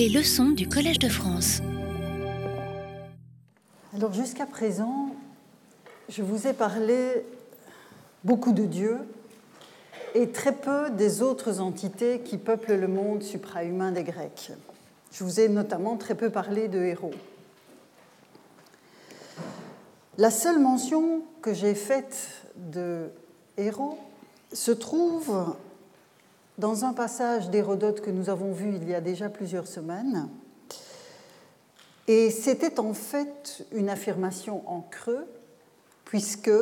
Les leçons du Collège de France. Alors jusqu'à présent, je vous ai parlé beaucoup de Dieu et très peu des autres entités qui peuplent le monde suprahumain des Grecs. Je vous ai notamment très peu parlé de héros. La seule mention que j'ai faite de héros se trouve dans un passage d'Hérodote que nous avons vu il y a déjà plusieurs semaines. Et c'était en fait une affirmation en creux, puisque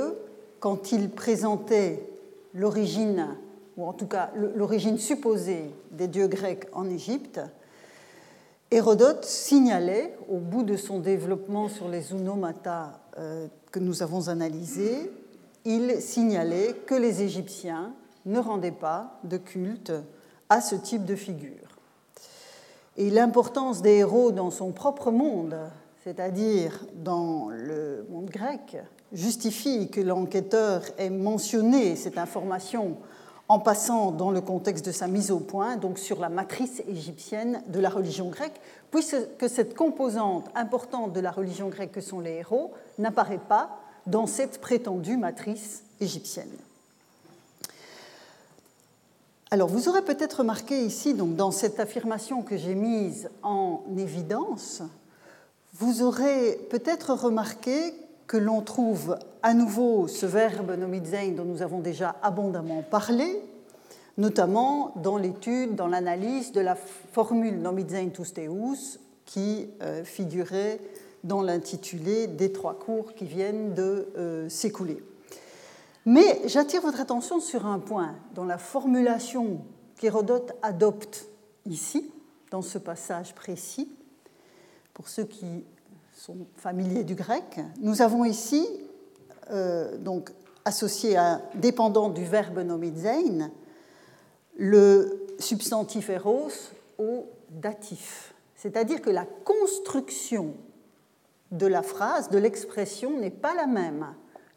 quand il présentait l'origine, ou en tout cas l'origine supposée des dieux grecs en Égypte, Hérodote signalait, au bout de son développement sur les unomata euh, que nous avons analysés, il signalait que les Égyptiens ne rendaient pas de culte à ce type de figure. Et l'importance des héros dans son propre monde, c'est-à-dire dans le monde grec, justifie que l'enquêteur ait mentionné cette information en passant dans le contexte de sa mise au point, donc sur la matrice égyptienne de la religion grecque, puisque cette composante importante de la religion grecque que sont les héros n'apparaît pas dans cette prétendue matrice égyptienne. Alors, vous aurez peut-être remarqué ici, dans cette affirmation que j'ai mise en évidence, vous aurez peut-être remarqué que l'on trouve à nouveau ce verbe nomidzein dont nous avons déjà abondamment parlé, notamment dans l'étude, dans l'analyse de la formule nomidzein tusteus qui euh, figurait dans l'intitulé des trois cours qui viennent de euh, s'écouler. Mais j'attire votre attention sur un point dans la formulation qu'Hérodote adopte ici, dans ce passage précis. Pour ceux qui sont familiers du grec, nous avons ici, euh, donc associé à dépendant du verbe nomidzein, le substantif eros au datif. C'est-à-dire que la construction de la phrase, de l'expression, n'est pas la même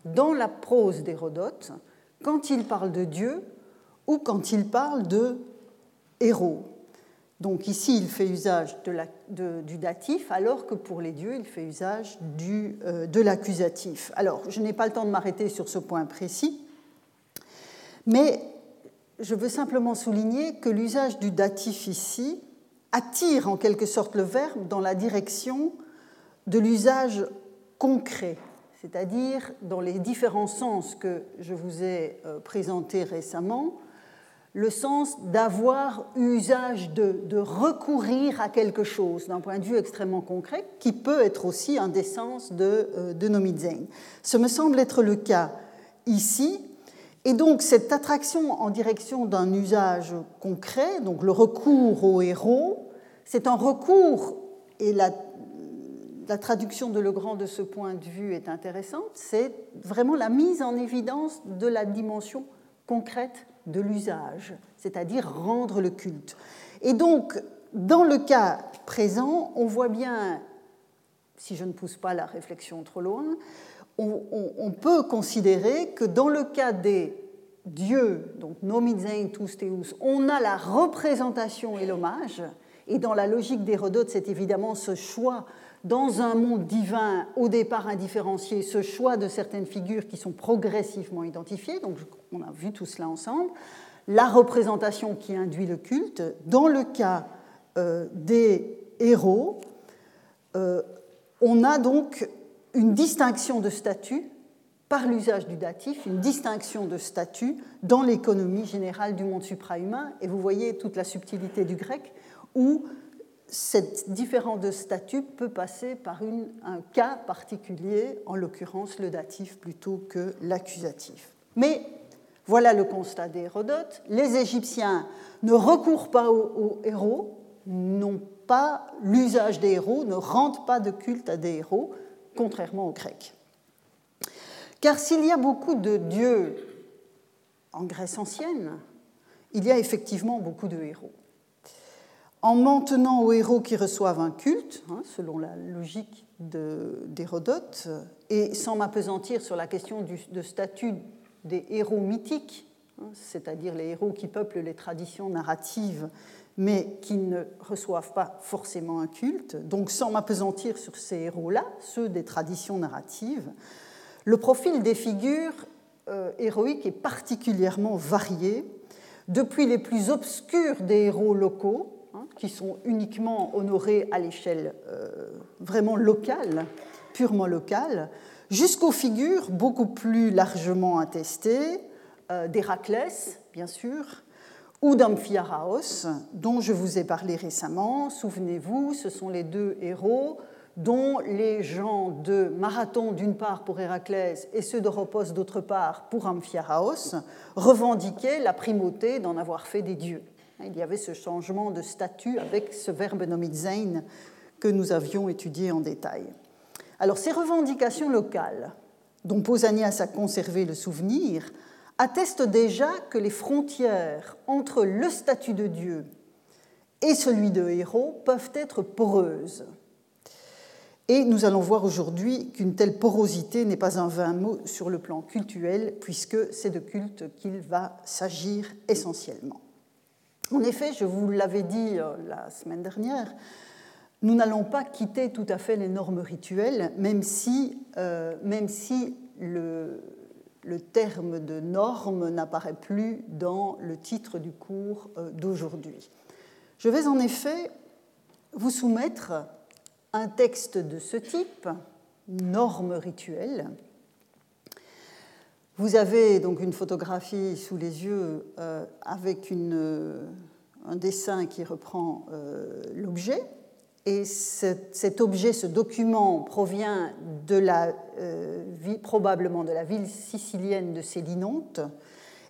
dans la prose d'Hérodote quand il parle de Dieu ou quand il parle de héros. Donc ici, il fait usage du datif, alors que pour les dieux, il fait usage euh, de l'accusatif. Alors, je n'ai pas le temps de m'arrêter sur ce point précis, mais je veux simplement souligner que l'usage du datif ici attire en quelque sorte le verbe dans la direction de l'usage concret c'est-à-dire dans les différents sens que je vous ai euh, présentés récemment, le sens d'avoir usage de, de, recourir à quelque chose d'un point de vue extrêmement concret, qui peut être aussi un des sens de, euh, de Nomizen. Ce me semble être le cas ici. Et donc cette attraction en direction d'un usage concret, donc le recours au héros, c'est un recours, et la la traduction de Legrand de ce point de vue est intéressante, c'est vraiment la mise en évidence de la dimension concrète de l'usage, c'est-à-dire rendre le culte. Et donc, dans le cas présent, on voit bien, si je ne pousse pas la réflexion trop loin, on, peut considérer que dans le cas des dieux, donc nomizein tous teus, on a la représentation et l'hommage, et dans la logique d'Hérodote, c'est évidemment ce choix dans un monde divin au départ indifférencié, ce choix de certaines figures qui sont progressivement identifiées, donc on a vu tout cela ensemble, la représentation qui induit le culte, dans le cas euh, des héros, euh, on a donc une distinction de statut par l'usage du datif, une distinction de statut dans l'économie générale du monde suprahumain, et vous voyez toute la subtilité du grec, où cette différence de statut peut passer par un cas particulier, en l'occurrence le datif plutôt que l'accusatif. Mais voilà le constat d'Hérodote. Les Égyptiens ne recourent pas aux, héros, n'ont pas l'usage des héros, ne rendent pas de culte à des héros, contrairement aux Grecs. Car s'il y a beaucoup de dieux en Grèce ancienne, il y a effectivement beaucoup de héros en maintenant aux héros qui reçoivent un culte, hein, selon la logique d'Hérodote, et sans m'apesantir sur la question du, de statut des héros mythiques, hein, c'est-à-dire les héros qui peuplent les traditions narratives mais qui ne reçoivent pas forcément un culte. Donc sans m'apesantir sur ces héros-là, ceux des traditions narratives, le profil des figures euh, héroïques est particulièrement varié, depuis les plus obscurs des héros locaux, qui sont uniquement honorés à l'échelle euh, vraiment locale, purement locale, jusqu'aux figures beaucoup plus largement attestées euh, d'Héraclès, bien sûr, ou d'Amphiaraos, dont je vous ai parlé récemment. Souvenez-vous, ce sont les deux héros dont les gens de Marathon d'une part pour Héraclès et ceux d'Oropos d'autre part pour Amphiaraos revendiquaient la primauté d'en avoir fait des dieux. Il y avait ce changement de statut avec ce verbe nomizein que nous avions étudié en détail. Alors ces revendications locales, dont Pausanias a conservé le souvenir, attestent déjà que les frontières entre le statut de Dieu et celui de héros peuvent être poreuses. Et nous allons voir aujourd'hui qu'une telle porosité n'est pas un vain mot sur le plan cultuel, puisque c'est de culte qu'il va s'agir essentiellement. En effet, je vous l'avais dit euh, la semaine dernière, nous n'allons pas quitter tout à fait les normes rituelles, même si, euh, le, terme de norme n'apparaît plus dans le titre du cours euh, d'aujourd'hui. Je vais en effet vous soumettre un texte de ce type, norme rituelle. Vous avez donc une photographie sous les yeux euh, avec une, un dessin qui reprend l'objet. Et cet, objet, ce document, provient euh, probablement de la ville sicilienne de Célinonte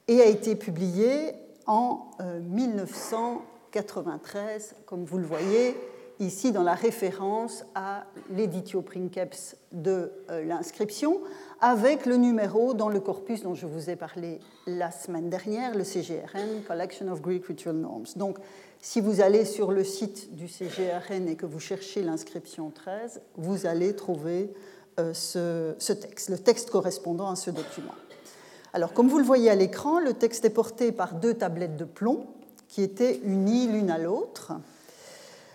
et a été publié en 1993, euh, comme vous le voyez ici dans la référence à l'éditio princeps de euh, l'inscription, avec le numéro dans le corpus dont je vous ai parlé la semaine dernière, le CGRN, Collection of Greek Ritual Norms. Donc si vous allez sur le site du CGRN et que vous cherchez l'inscription 13, vous allez trouver euh, ce, texte, le texte correspondant à ce document. Alors, comme vous le voyez à l'écran, le texte est porté par deux tablettes de plomb qui étaient unies l'une à l'autre.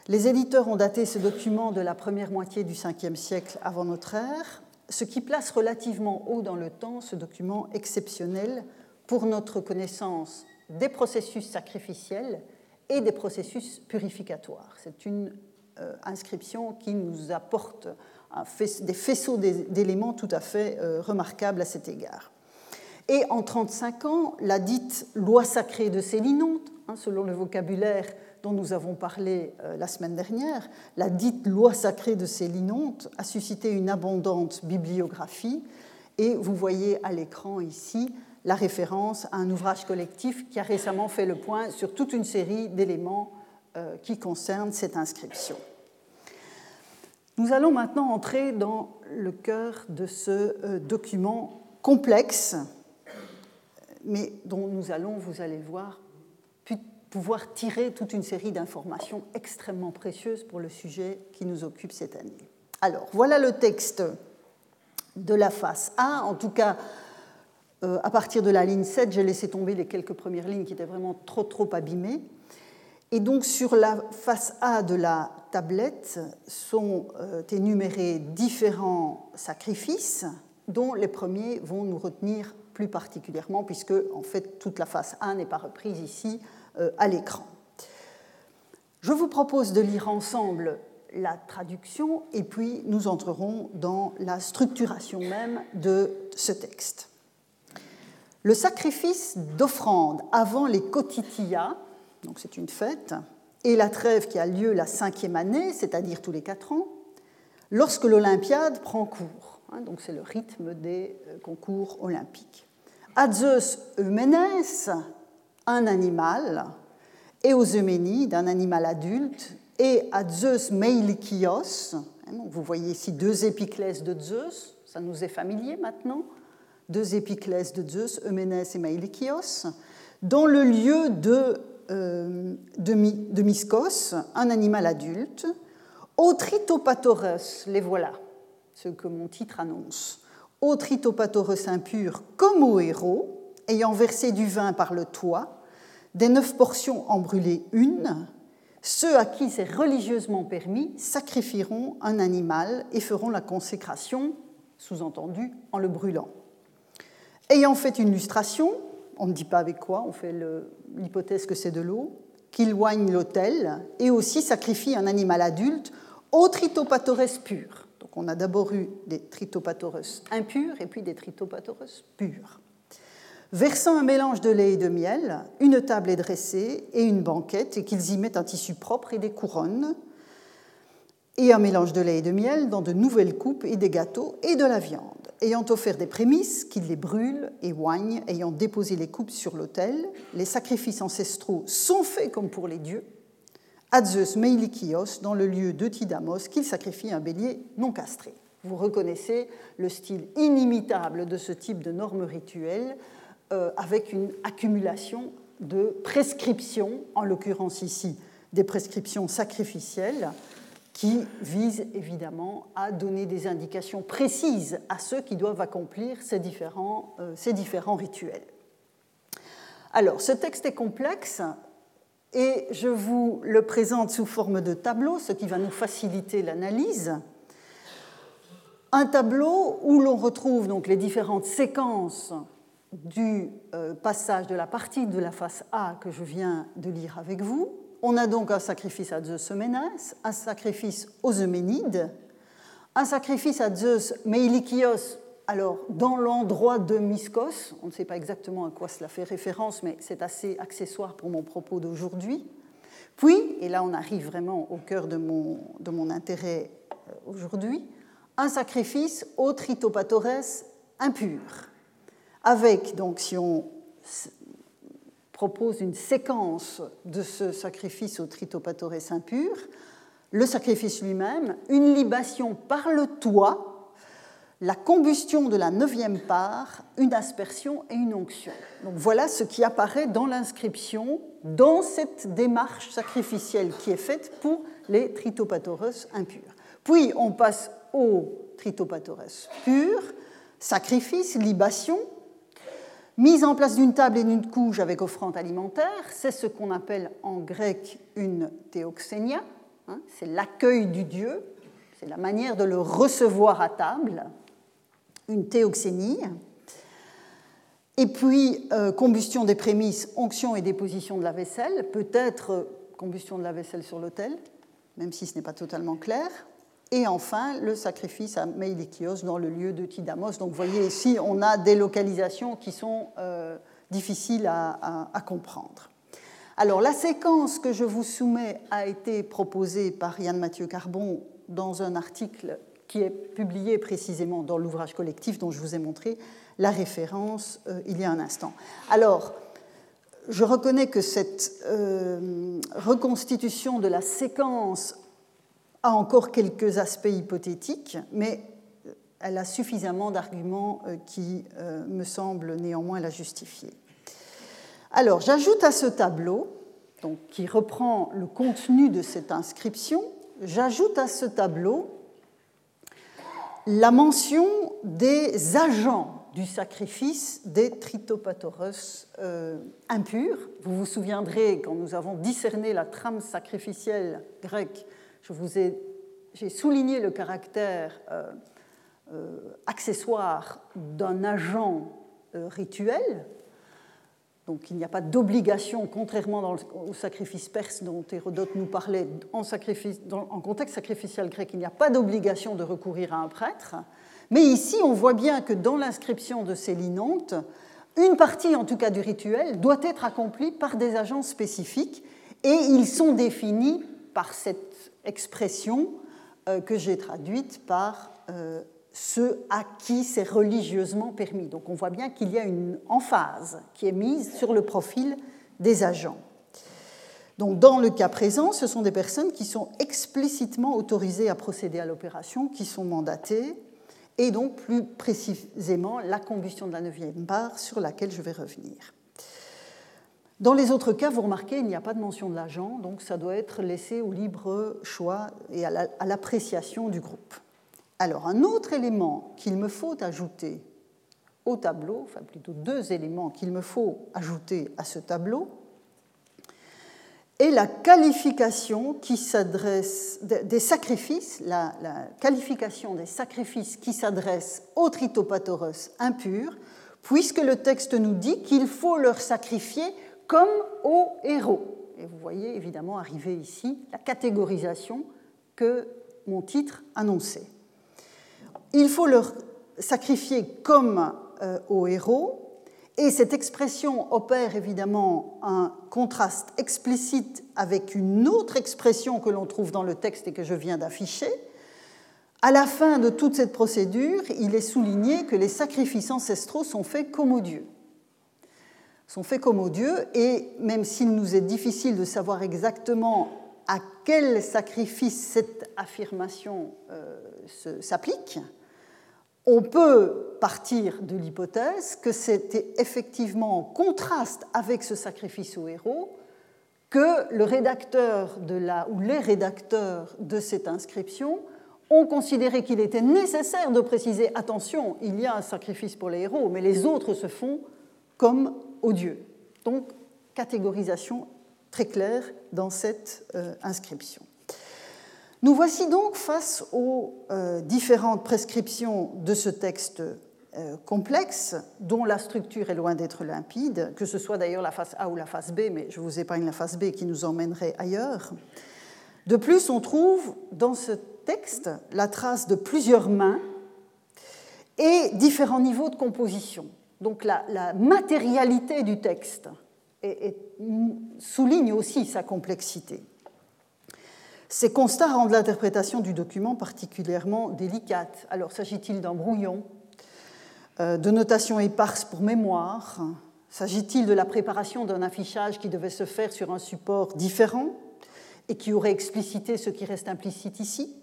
Les éditeurs ont daté ce document de la première moitié du 5e siècle avant notre ère, ce qui place relativement haut dans le temps ce document exceptionnel pour notre connaissance des processus sacrificiels et des processus purificatoires. C'est une euh, inscription qui nous apporte des faisceaux d'éléments tout à fait euh, remarquables à cet égard. Et en 35 ans, la dite loi sacrée de Célinonte, hein, selon le vocabulaire dont nous avons parlé euh, la semaine dernière, la dite loi sacrée de Célinonte a suscité une abondante bibliographie. Et vous voyez à l'écran ici la référence à un ouvrage collectif qui a récemment fait le point sur toute une série d'éléments euh, qui concernent cette inscription. Nous allons maintenant entrer dans le cœur de ce euh, document complexe, mais dont nous allons, vous allez le voir, pouvoir tirer toute une série d'informations extrêmement précieuses pour le sujet qui nous occupe cette année. Alors, voilà le texte de la face A, en tout cas euh, à partir de la ligne 7, j'ai laissé tomber les quelques premières lignes qui étaient vraiment trop trop abîmées. Et donc sur la face A de la tablette sont euh, énumérés différents sacrifices dont les premiers vont nous retenir plus particulièrement puisque en fait toute la face A n'est pas reprise ici à l'écran. Je vous propose de lire ensemble la traduction et puis nous entrerons dans la structuration même de ce texte. Le sacrifice d'offrande avant les Kotitia, donc c'est une fête, et la trêve qui a lieu la cinquième année, c'est-à-dire tous les quatre ans, lorsque l'Olympiade prend cours. Hein, donc c'est le rythme des euh, concours olympiques. À Zeus Euménès, un animal, et aux Euménides, un animal adulte, et à Zeus Meilikios, hein, vous voyez ici deux épiclèses de Zeus, ça nous est familier maintenant, deux épiclèses de Zeus, Euménès et Maïlikios, dans le lieu de, euh, un animal adulte. Autritopatorus, les voilà, ce que mon titre annonce. Autritopatorus impur comme au héros, ayant versé du vin par le toit, des neuf portions en brûlé une, Ceux à qui c'est religieusement permis sacrifieront un animal et feront la consécration, sous-entendu, en le brûlant. Ayant fait une lustration, on ne dit pas avec quoi, on fait l'hypothèse que c'est de l'eau, qu'il oigne l'autel et aussi sacrifie un animal adulte au tritopatores pur. Donc on a d'abord eu des tritopatores impurs et puis des tritopatores purs. Versant un mélange de lait et de miel, une table est dressée et une banquette et qu'ils y mettent un tissu propre et des couronnes. Et un mélange de lait et de miel dans de nouvelles coupes et des gâteaux et de la viande. Ayant offert des prémices, qu'il les brûle et oigne, ayant déposé les coupes sur l'autel, les sacrifices ancestraux sont faits comme pour les dieux, à Zeus Meilikios, dans le lieu de Tidamos, qu'il sacrifie un bélier non castré. Vous reconnaissez le style inimitable de ce type de normes rituelles, euh, avec une accumulation de prescriptions, en l'occurrence ici des prescriptions sacrificielles, qui vise évidemment à donner des indications précises à ceux qui doivent accomplir ces différents, euh, ces différents rituels. Alors, ce texte est complexe et je vous le présente sous forme de tableau, ce qui va nous faciliter l'analyse. Un tableau où l'on retrouve donc les différentes séquences du euh, passage de la partie de la face A que je viens de lire avec vous, on a donc un sacrifice à Zeus Ménès, un sacrifice aux Euménides, un sacrifice à Zeus Meilikios, alors dans l'endroit de Myskos, on ne sait pas exactement à quoi cela fait référence, mais c'est assez accessoire pour mon propos d'aujourd'hui. Puis, et là on arrive vraiment au cœur de mon, de mon intérêt euh, aujourd'hui, un sacrifice aux tritopatores impurs, avec donc, si on propose une séquence de ce sacrifice au tritopatores impur, le sacrifice lui-même, une libation par le toit, la combustion de la neuvième part, une aspersion et une onction. Donc voilà ce qui apparaît dans l'inscription, dans cette démarche sacrificielle qui est faite pour les tritopatores impurs. Puis on passe au tritopatores pur, sacrifice, libation, Mise en place d'une table et d'une couche avec offrande alimentaire, c'est ce qu'on appelle en grec une théoxénia, hein, c'est l'accueil du Dieu, c'est la manière de le recevoir à table, une théoxénie. Et puis, euh, combustion des prémices, onction et déposition de la vaisselle, peut-être euh, combustion de la vaisselle sur l'autel, même si ce n'est pas totalement clair. Et enfin, le sacrifice à Meilikios dans le lieu de Tidamos. Donc vous voyez ici, on a des localisations qui sont euh, difficiles à, comprendre. Alors la séquence que je vous soumets a été proposée par Yann Mathieu Carbon dans un article qui est publié précisément dans l'ouvrage collectif dont je vous ai montré la référence euh, il y a un instant. Alors, je reconnais que cette euh, reconstitution de la séquence a encore quelques aspects hypothétiques, mais elle a suffisamment d'arguments euh, qui euh, me semblent néanmoins la justifier. Alors, j'ajoute à ce tableau, donc, qui reprend le contenu de cette inscription, j'ajoute à ce tableau la mention des agents du sacrifice des tritopatores euh, impurs. Vous vous souviendrez, quand nous avons discerné la trame sacrificielle grecque je vous ai, j'ai souligné le caractère euh, euh, accessoire d'un agent euh, rituel. Donc il n'y a pas d'obligation, contrairement au sacrifice perse dont Hérodote nous parlait, en, contexte sacrificiel grec, il n'y a pas d'obligation de recourir à un prêtre. Mais ici, on voit bien que dans l'inscription de ces linontes, une partie, en tout cas du rituel, doit être accomplie par des agents spécifiques et ils sont définis par cette expression euh, que j'ai traduite par euh, ceux à qui c'est religieusement permis. Donc on voit bien qu'il y a une emphase qui est mise sur le profil des agents. Donc dans le cas présent, ce sont des personnes qui sont explicitement autorisées à procéder à l'opération, qui sont mandatées, et donc plus précisément la combustion de la neuvième barre sur laquelle je vais revenir. Dans les autres cas, vous remarquez, il n'y a pas de mention de l'agent, donc ça doit être laissé au libre choix et à l'appréciation du groupe. Alors, un autre élément qu'il me faut ajouter au tableau, enfin plutôt deux éléments qu'il me faut ajouter à ce tableau, et la qualification s'adresse des sacrifices, la, qualification des sacrifices qui s'adressent aux tritopatoros impurs, puisque le texte nous dit qu'il faut leur sacrifier comme aux héros. Et vous voyez évidemment arriver ici la catégorisation que mon titre annonçait. Il faut leur sacrifier comme euh, aux héros, et cette expression opère évidemment un contraste explicite avec une autre expression que l'on trouve dans le texte et que je viens d'afficher. À la fin de toute cette procédure, il est souligné que les sacrifices ancestraux sont faits comme aux dieux. Sont faits comme aux dieux, et même s'il nous est difficile de savoir exactement à quel sacrifice cette affirmation euh, s'applique, on peut partir de l'hypothèse que c'était effectivement en contraste avec ce sacrifice au héros que le rédacteur de la, ou les rédacteurs de cette inscription ont considéré qu'il était nécessaire de préciser attention, il y a un sacrifice pour les héros, mais les autres se font comme aux dieux. Donc, catégorisation très claire dans cette euh, inscription. Nous voici donc face aux euh, différentes prescriptions de ce texte euh, complexe, dont la structure est loin d'être limpide, que ce soit d'ailleurs la face A ou la face B, mais je vous épargne la face B qui nous emmènerait ailleurs. De plus, on trouve dans ce texte la trace de plusieurs mains et différents niveaux de composition. Donc la, matérialité du texte souligne aussi sa complexité. Ces constats rendent l'interprétation du document particulièrement délicate. Alors, s'agit-il d'un brouillon, euh, de notation éparse pour mémoire? S'agit-il de la préparation d'un affichage qui devait se faire sur un support différent et qui aurait explicité ce qui reste implicite ici?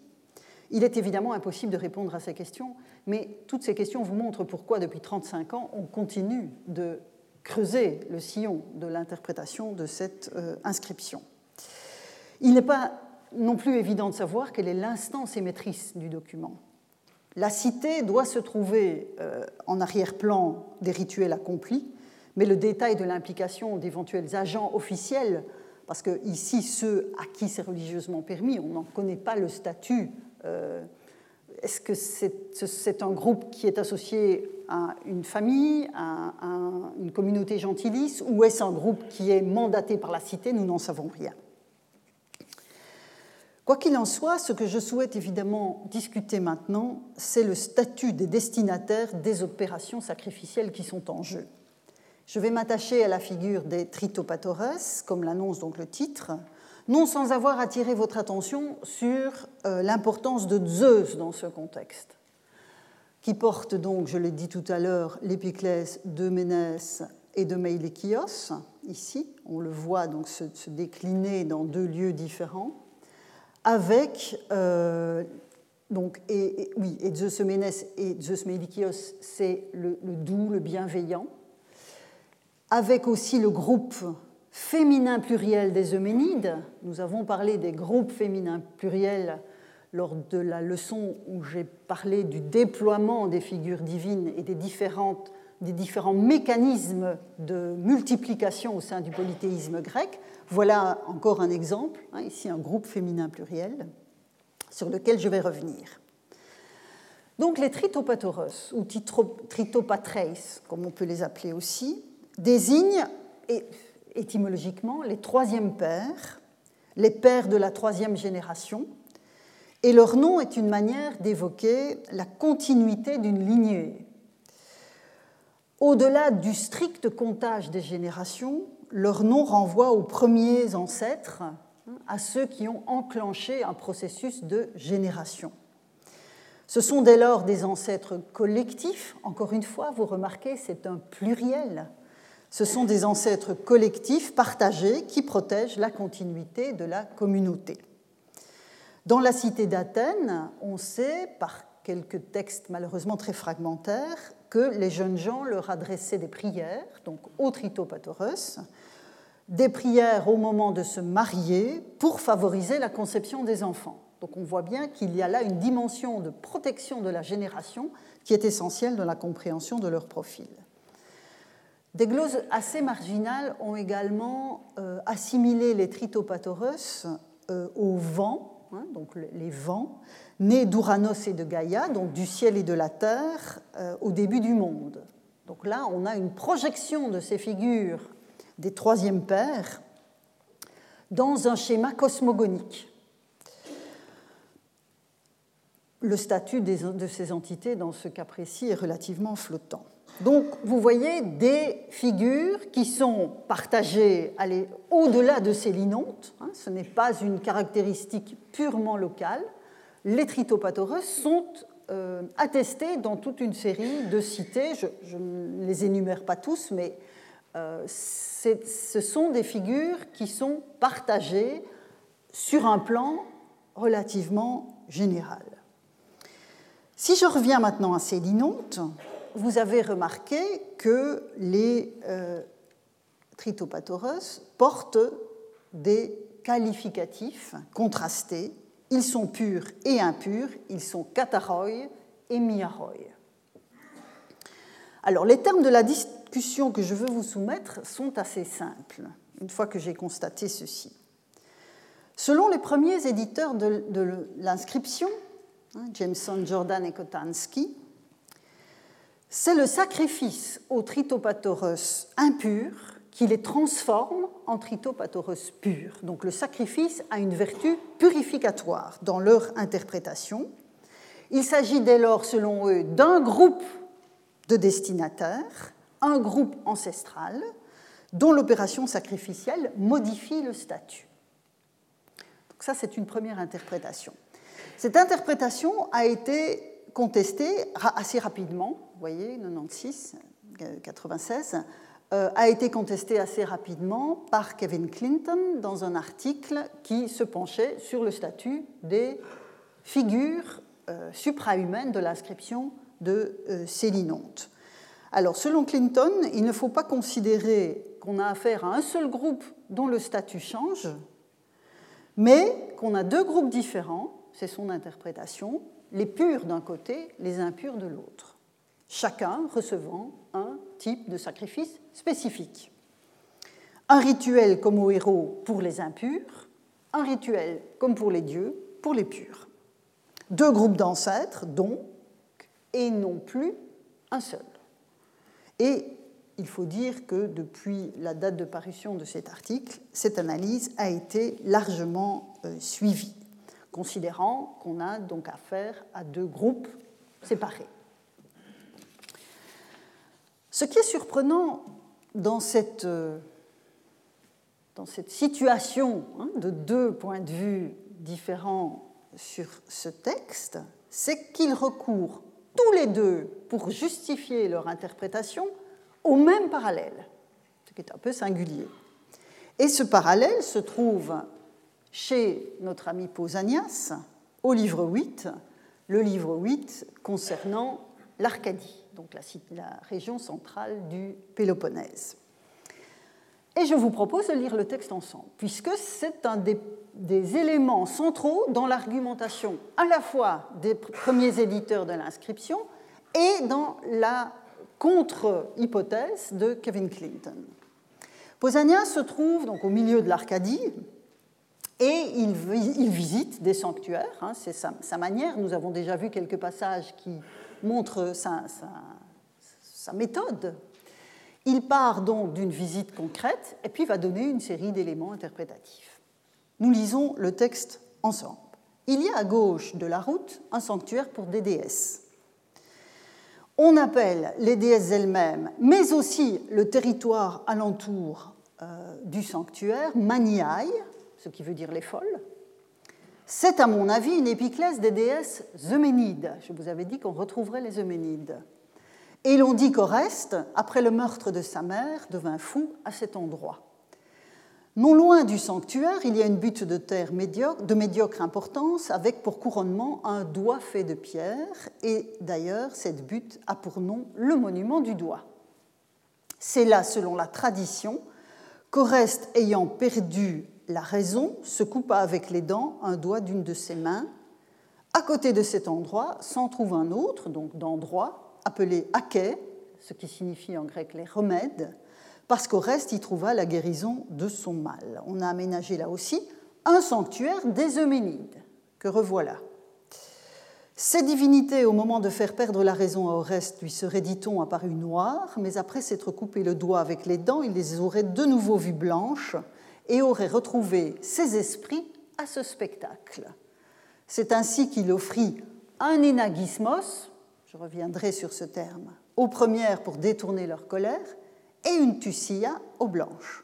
Il est évidemment impossible de répondre à ces questions, mais toutes ces questions vous montrent pourquoi, depuis 35 ans, on continue de creuser le sillon de l'interprétation de cette euh, inscription. Il n'est pas non plus évident de savoir quelle est l'instance émettrice du document. La cité doit se trouver euh, en arrière-plan des rituels accomplis, mais le détail de l'implication d'éventuels agents officiels, parce que ici, ceux à qui c'est religieusement permis, on n'en connaît pas le statut. Euh, est-ce que c'est un groupe qui est associé à une famille, à, à une communauté gentilice, ou est-ce un groupe qui est mandaté par la cité? Nous n'en savons rien. Quoi qu'il en soit, ce que je souhaite évidemment discuter maintenant, c'est le statut des destinataires des opérations sacrificielles qui sont en jeu. Je vais m'attacher à la figure des tritopatores, comme l'annonce donc le titre, non sans avoir attiré votre attention sur euh, l'importance de Zeus dans ce contexte, qui porte donc, je l'ai dit tout à l'heure, l'épiclèse de Ménès et de Meilekios, ici, on le voit donc se décliner dans deux lieux différents avec euh, donc, et, oui, et Zeus Ménès et Zeus Médikios, c'est le, doux, le bienveillant, avec aussi le groupe féminin pluriel des Euménides. Nous avons parlé des groupes féminins pluriels lors de la leçon où j'ai parlé du déploiement des figures divines et des, différents mécanismes de multiplication au sein du polythéisme grec. Voilà encore un exemple, hein, ici un groupe féminin pluriel, sur lequel je vais revenir. Donc les tritopatoros, ou tritopatreis, comme on peut les appeler aussi, désignent étymologiquement les troisièmes pères, les pères de la troisième génération, et leur nom est une manière d'évoquer la continuité d'une lignée. Au-delà du strict comptage des générations, leur nom renvoie aux premiers ancêtres, à ceux qui ont enclenché un processus de génération. Ce sont dès lors des ancêtres collectifs, encore une fois, vous remarquez, c'est un pluriel. Ce sont des ancêtres collectifs partagés qui protègent la continuité de la communauté. Dans la cité d'Athènes, on sait, par quelques textes malheureusement très fragmentaires, que les jeunes gens leur adressaient des prières, donc au tritopatoros, des prières au moment de se marier pour favoriser la conception des enfants. Donc on voit bien qu'il y a là une dimension de protection de la génération qui est essentielle dans la compréhension de leur profil. Des gloses assez marginales ont également euh, assimilé les Tritopathoros euh, au vent, hein, donc les vents, nés d'Ouranos et de Gaïa, donc du ciel et de la terre, euh, au début du monde. Donc là, on a une projection de ces figures des troisièmes pères dans un schéma cosmogonique. Le statut de ces entités, dans ce cas précis, est relativement flottant. Donc, vous voyez des figures qui sont partagées au-delà de ces linontes. Hein, ce n'est pas une caractéristique purement locale. Les tritopathoreus sont euh, attestés dans toute une série de cités. Je, ne les énumère pas tous, mais euh, ce sont des figures qui sont partagées sur un plan relativement général. Si je reviens maintenant à ces linontes, vous avez remarqué que les euh, portent des qualificatifs contrastés. Ils sont purs et impurs, ils sont kataroi et miaroi. Alors, les termes de la discussion que je veux vous soumettre sont assez simples, une fois que j'ai constaté ceci. Selon les premiers éditeurs de, de l'inscription, hein, Jameson, Jordan et Kotansky, c'est le sacrifice au tritopathoros impur qui les transforme en tritopathoros purs. Donc le sacrifice a une vertu purificatoire dans leur interprétation. Il s'agit dès lors, selon eux, d'un groupe de destinataires, un groupe ancestral, dont l'opération sacrificielle modifie le statut. Donc ça, c'est une première interprétation. Cette interprétation a été contestée assez rapidement voyez, 96, 96, euh, a été contesté assez rapidement par Kevin Clinton dans un article qui se penchait sur le statut des figures euh, suprahumaines de l'inscription de euh, Célinonte. Alors, selon Clinton, il ne faut pas considérer qu'on a affaire à un seul groupe dont le statut change, mais qu'on a deux groupes différents, c'est son interprétation, les purs d'un côté, les impurs de l'autre chacun recevant un type de sacrifice spécifique. Un rituel comme au héros pour les impurs, un rituel comme pour les dieux pour les purs. Deux groupes d'ancêtres, donc, et non plus un seul. Et il faut dire que depuis la date de parution de cet article, cette analyse a été largement euh, suivie, considérant qu'on a donc affaire à deux groupes séparés. Ce qui est surprenant dans cette, euh, situation hein, de deux points de vue différents sur ce texte, c'est qu'ils recourent tous les deux pour justifier leur interprétation au même parallèle, ce qui est un peu singulier. Et ce parallèle se trouve chez notre ami Pausanias au livre 8, le livre 8 concernant l'Arcadie donc la, région centrale du Péloponnèse. Et je vous propose de lire le texte ensemble, puisque c'est un des, éléments centraux dans l'argumentation à la fois des premiers éditeurs de l'inscription et dans la contre-hypothèse de Kevin Clinton. Pausanias se trouve donc au milieu de l'Arcadie et il, visite des sanctuaires, hein, c'est sa, manière. Nous avons déjà vu quelques passages qui montre sa, méthode. Il part donc d'une visite concrète et puis va donner une série d'éléments interprétatifs. Nous lisons le texte ensemble. Il y a à gauche de la route un sanctuaire pour des déesses. On appelle les déesses elles-mêmes, mais aussi le territoire alentour euh, du sanctuaire, Maniaï, ce qui veut dire les folles, c'est, à mon avis, une épiclèse des déesses Euménides. Je vous avais dit qu'on retrouverait les Euménides. Et l'on dit qu'Oreste, après le meurtre de sa mère, devint fou à cet endroit. Non loin du sanctuaire, il y a une butte de terre de médiocre importance, avec pour couronnement un doigt fait de pierre, et d'ailleurs, cette butte a pour nom le monument du doigt. C'est là, selon la tradition, qu'Oreste, ayant perdu la raison se coupa avec les dents un doigt d'une de ses mains. À côté de cet endroit s'en trouve un autre, donc d'endroit, appelé Aké, ce qui signifie en grec les remèdes, parce qu'au reste, il trouva la guérison de son mal. On a aménagé là aussi un sanctuaire des Euménides, que revoilà. Ces divinités, au moment de faire perdre la raison à Oreste, lui seraient, dit-on, apparues noires, mais après s'être coupé le doigt avec les dents, il les aurait de nouveau vues blanches et aurait retrouvé ses esprits à ce spectacle. C'est ainsi qu'il offrit un énagismos, je reviendrai sur ce terme, aux premières pour détourner leur colère, et une tussia aux blanches.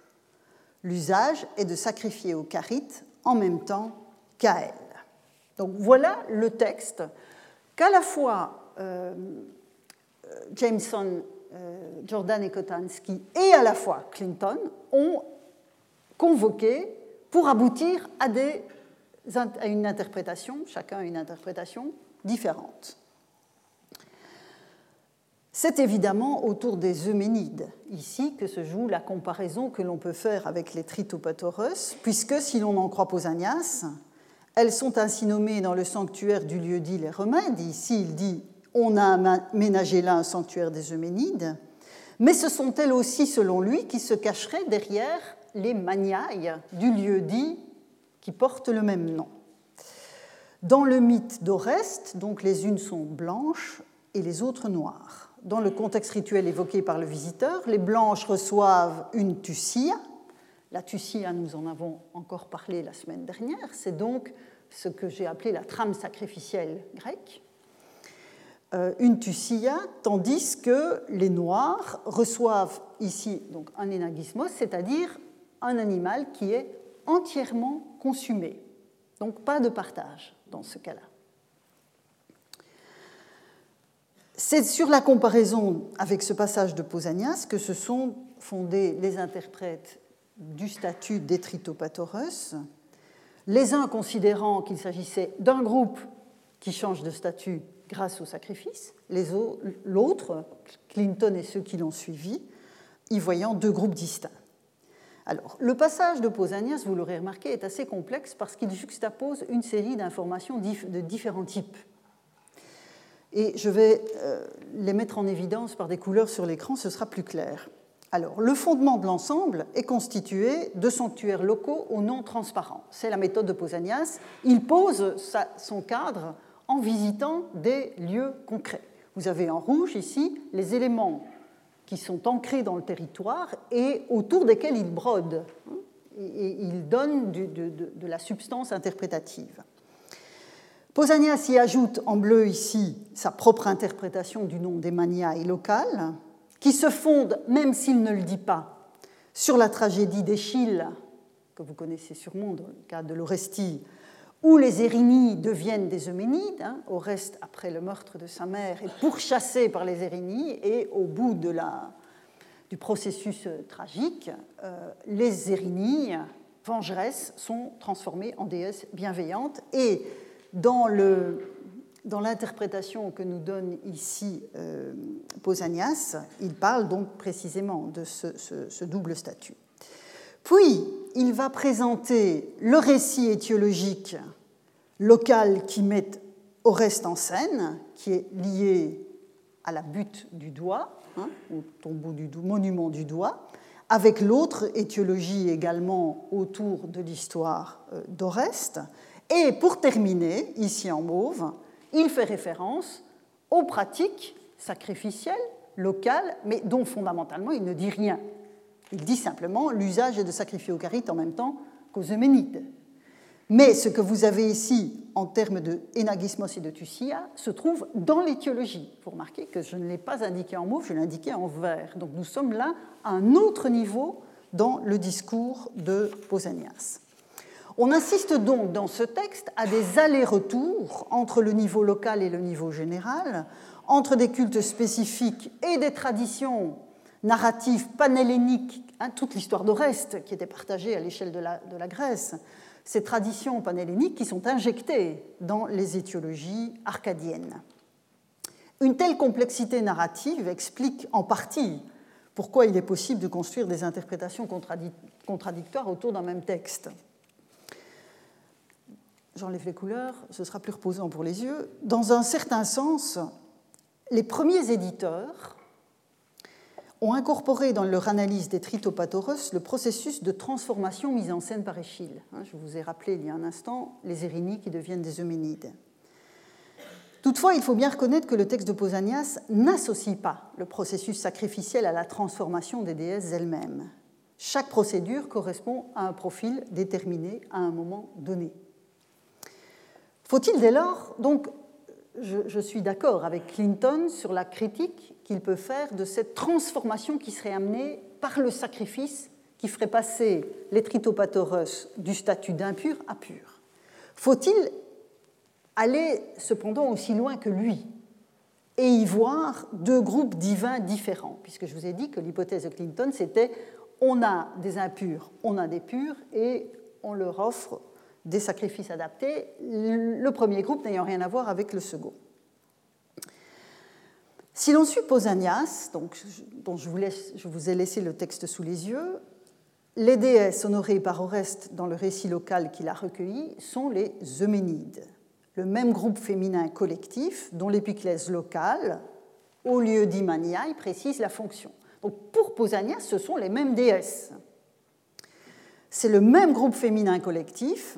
L'usage est de sacrifier aux carites en même temps qu'à elles. Donc voilà le texte qu'à la fois euh, euh, Jameson, euh, Jordan et Kotansky et à la fois Clinton ont convoqué pour aboutir à, une interprétation, chacun une interprétation différente. C'est évidemment autour des Euménides, ici, que se joue la comparaison que l'on peut faire avec les Tritopatoros, puisque, si l'on en croit Pausanias, elles sont ainsi nommées dans le sanctuaire du lieu dit les remèdes. Ici, il dit on a aménagé là un sanctuaire des Euménides. Mais ce sont elles aussi, selon lui, qui se cacheraient derrière les maniailles du lieu dit qui porte le même nom. Dans le mythe d'Oreste, donc les unes sont blanches et les autres noires. Dans le contexte rituel évoqué par le visiteur, les blanches reçoivent une tussia, la tussia, nous en avons encore parlé la semaine dernière, c'est donc ce que j'ai appelé la trame sacrificielle grecque, euh, une tussia, tandis que les Noirs reçoivent ici donc un énagismos, c'est-à-dire un animal qui est entièrement consumé. Donc pas de partage dans ce cas-là. C'est sur la comparaison avec ce passage de Pausanias que se sont fondés les interprètes du statut d'Etritopatoros, les uns considérant qu'il s'agissait d'un groupe qui change de statut grâce au sacrifice, l'autre, Clinton et ceux qui l'ont suivi, y voyant deux groupes distincts. Alors, le passage de Pausanias, vous l'aurez remarqué, est assez complexe parce qu'il juxtapose une série d'informations de différents types. Et je vais euh, les mettre en évidence par des couleurs sur l'écran, ce sera plus clair. Alors, le fondement de l'ensemble est constitué de sanctuaires locaux aux non transparents. C'est la méthode de Pausanias. Il pose son cadre en visitant des lieux concrets. Vous avez en rouge ici les éléments qui sont ancrés dans le territoire et autour desquels il brode. Et il donne de, la substance interprétative. Pausanias y ajoute en bleu ici sa propre interprétation du nom des maniailles locales, qui se fonde, même s'il ne le dit pas, sur la tragédie d'Échille, que vous connaissez sûrement dans le cas de l'Orestie, où les Érinies deviennent des Euménides, hein, au reste après le meurtre de sa mère, et par les Érinies, et au bout de la, du processus tragique, euh, les Érinies, vengeresses, sont transformées en déesses bienveillantes, et dans l'interprétation que nous donne ici euh, Pausanias, il parle donc précisément de ce, double statut. Puis, il va présenter le récit étiologique local qui met au reste en scène, qui est lié à la butte du doigt, hein, au tombeau du monument du doigt, avec l'autre étiologie également autour de l'histoire euh, d'Oreste. Et pour terminer, ici en mauve, il fait référence aux pratiques sacrificielles locales, mais dont fondamentalement il ne dit rien. Il dit simplement l'usage est de sacrifier aux carites en même temps qu'aux Euménides. Mais ce que vous avez ici en termes de énagismos et de tussia se trouve dans l'étiologie. Vous remarquez que je ne l'ai pas indiqué en mauve, je l'ai indiqué en vert. Donc nous sommes là à un autre niveau dans le discours de Pausanias. On insiste donc dans ce texte à des allers-retours entre le niveau local et le niveau général, entre des cultes spécifiques et des traditions narratives panhelléniques, hein, toute l'histoire d'Oreste qui était partagée à l'échelle de la, de la Grèce, ces traditions panhelléniques qui sont injectées dans les étiologies arcadiennes. Une telle complexité narrative explique en partie pourquoi il est possible de construire des interprétations contradictoires autour d'un même texte j'enlève les couleurs, ce sera plus reposant pour les yeux. Dans un certain sens, les premiers éditeurs ont incorporé dans leur analyse des tritopathoros le processus de transformation mis en scène par Échille. Hein, je vous ai rappelé il y a un instant les érinies qui deviennent des homénides. Toutefois, il faut bien reconnaître que le texte de Pausanias n'associe pas le processus sacrificiel à la transformation des déesses elles-mêmes. Chaque procédure correspond à un profil déterminé à un moment donné. Faut-il dès lors, donc, je, suis d'accord avec Clinton sur la critique qu'il peut faire de cette transformation qui serait amenée par le sacrifice qui ferait passer les tritopathoros du statut d'impur à pur. Faut-il aller cependant aussi loin que lui et y voir deux groupes divins différents, puisque je vous ai dit que l'hypothèse de Clinton, c'était on a des impurs, on a des purs, et on leur offre des sacrifices adaptés, le premier groupe n'ayant rien à voir avec le second. Si l'on suit Pausanias, donc, dont je vous, ai laissé le texte sous les yeux, les déesses honorées par Oreste dans le récit local qu'il a recueilli sont les Euménides, le même groupe féminin collectif dont l'épiclèse locale, au lieu d'Imaniae, précise la fonction. Pour Pausanias, ce sont les mêmes déesses. C'est le même groupe féminin collectif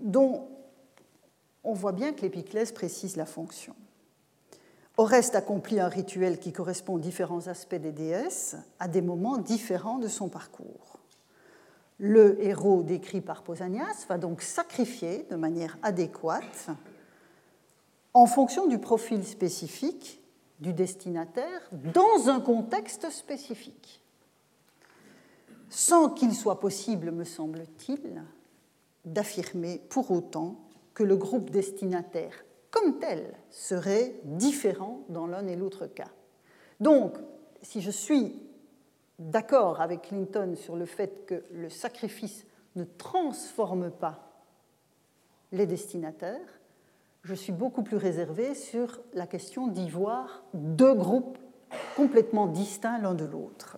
dont on voit bien que l'épiclèse précise la fonction. Oreste accomplit un rituel qui correspond aux différents aspects des déesses à des moments différents de son parcours. Le héros décrit par Pausanias va donc sacrifier de manière adéquate en fonction du profil spécifique du destinataire dans un contexte spécifique, sans qu'il soit possible, me semble-t-il, d'affirmer pour autant que le groupe destinataire comme tel serait différent dans l'un et l'autre cas. Donc, si je suis d'accord avec Clinton sur le fait que le sacrifice ne transforme pas les destinataires, je suis beaucoup plus réservé sur la question d'y voir deux groupes complètement distincts l'un de l'autre.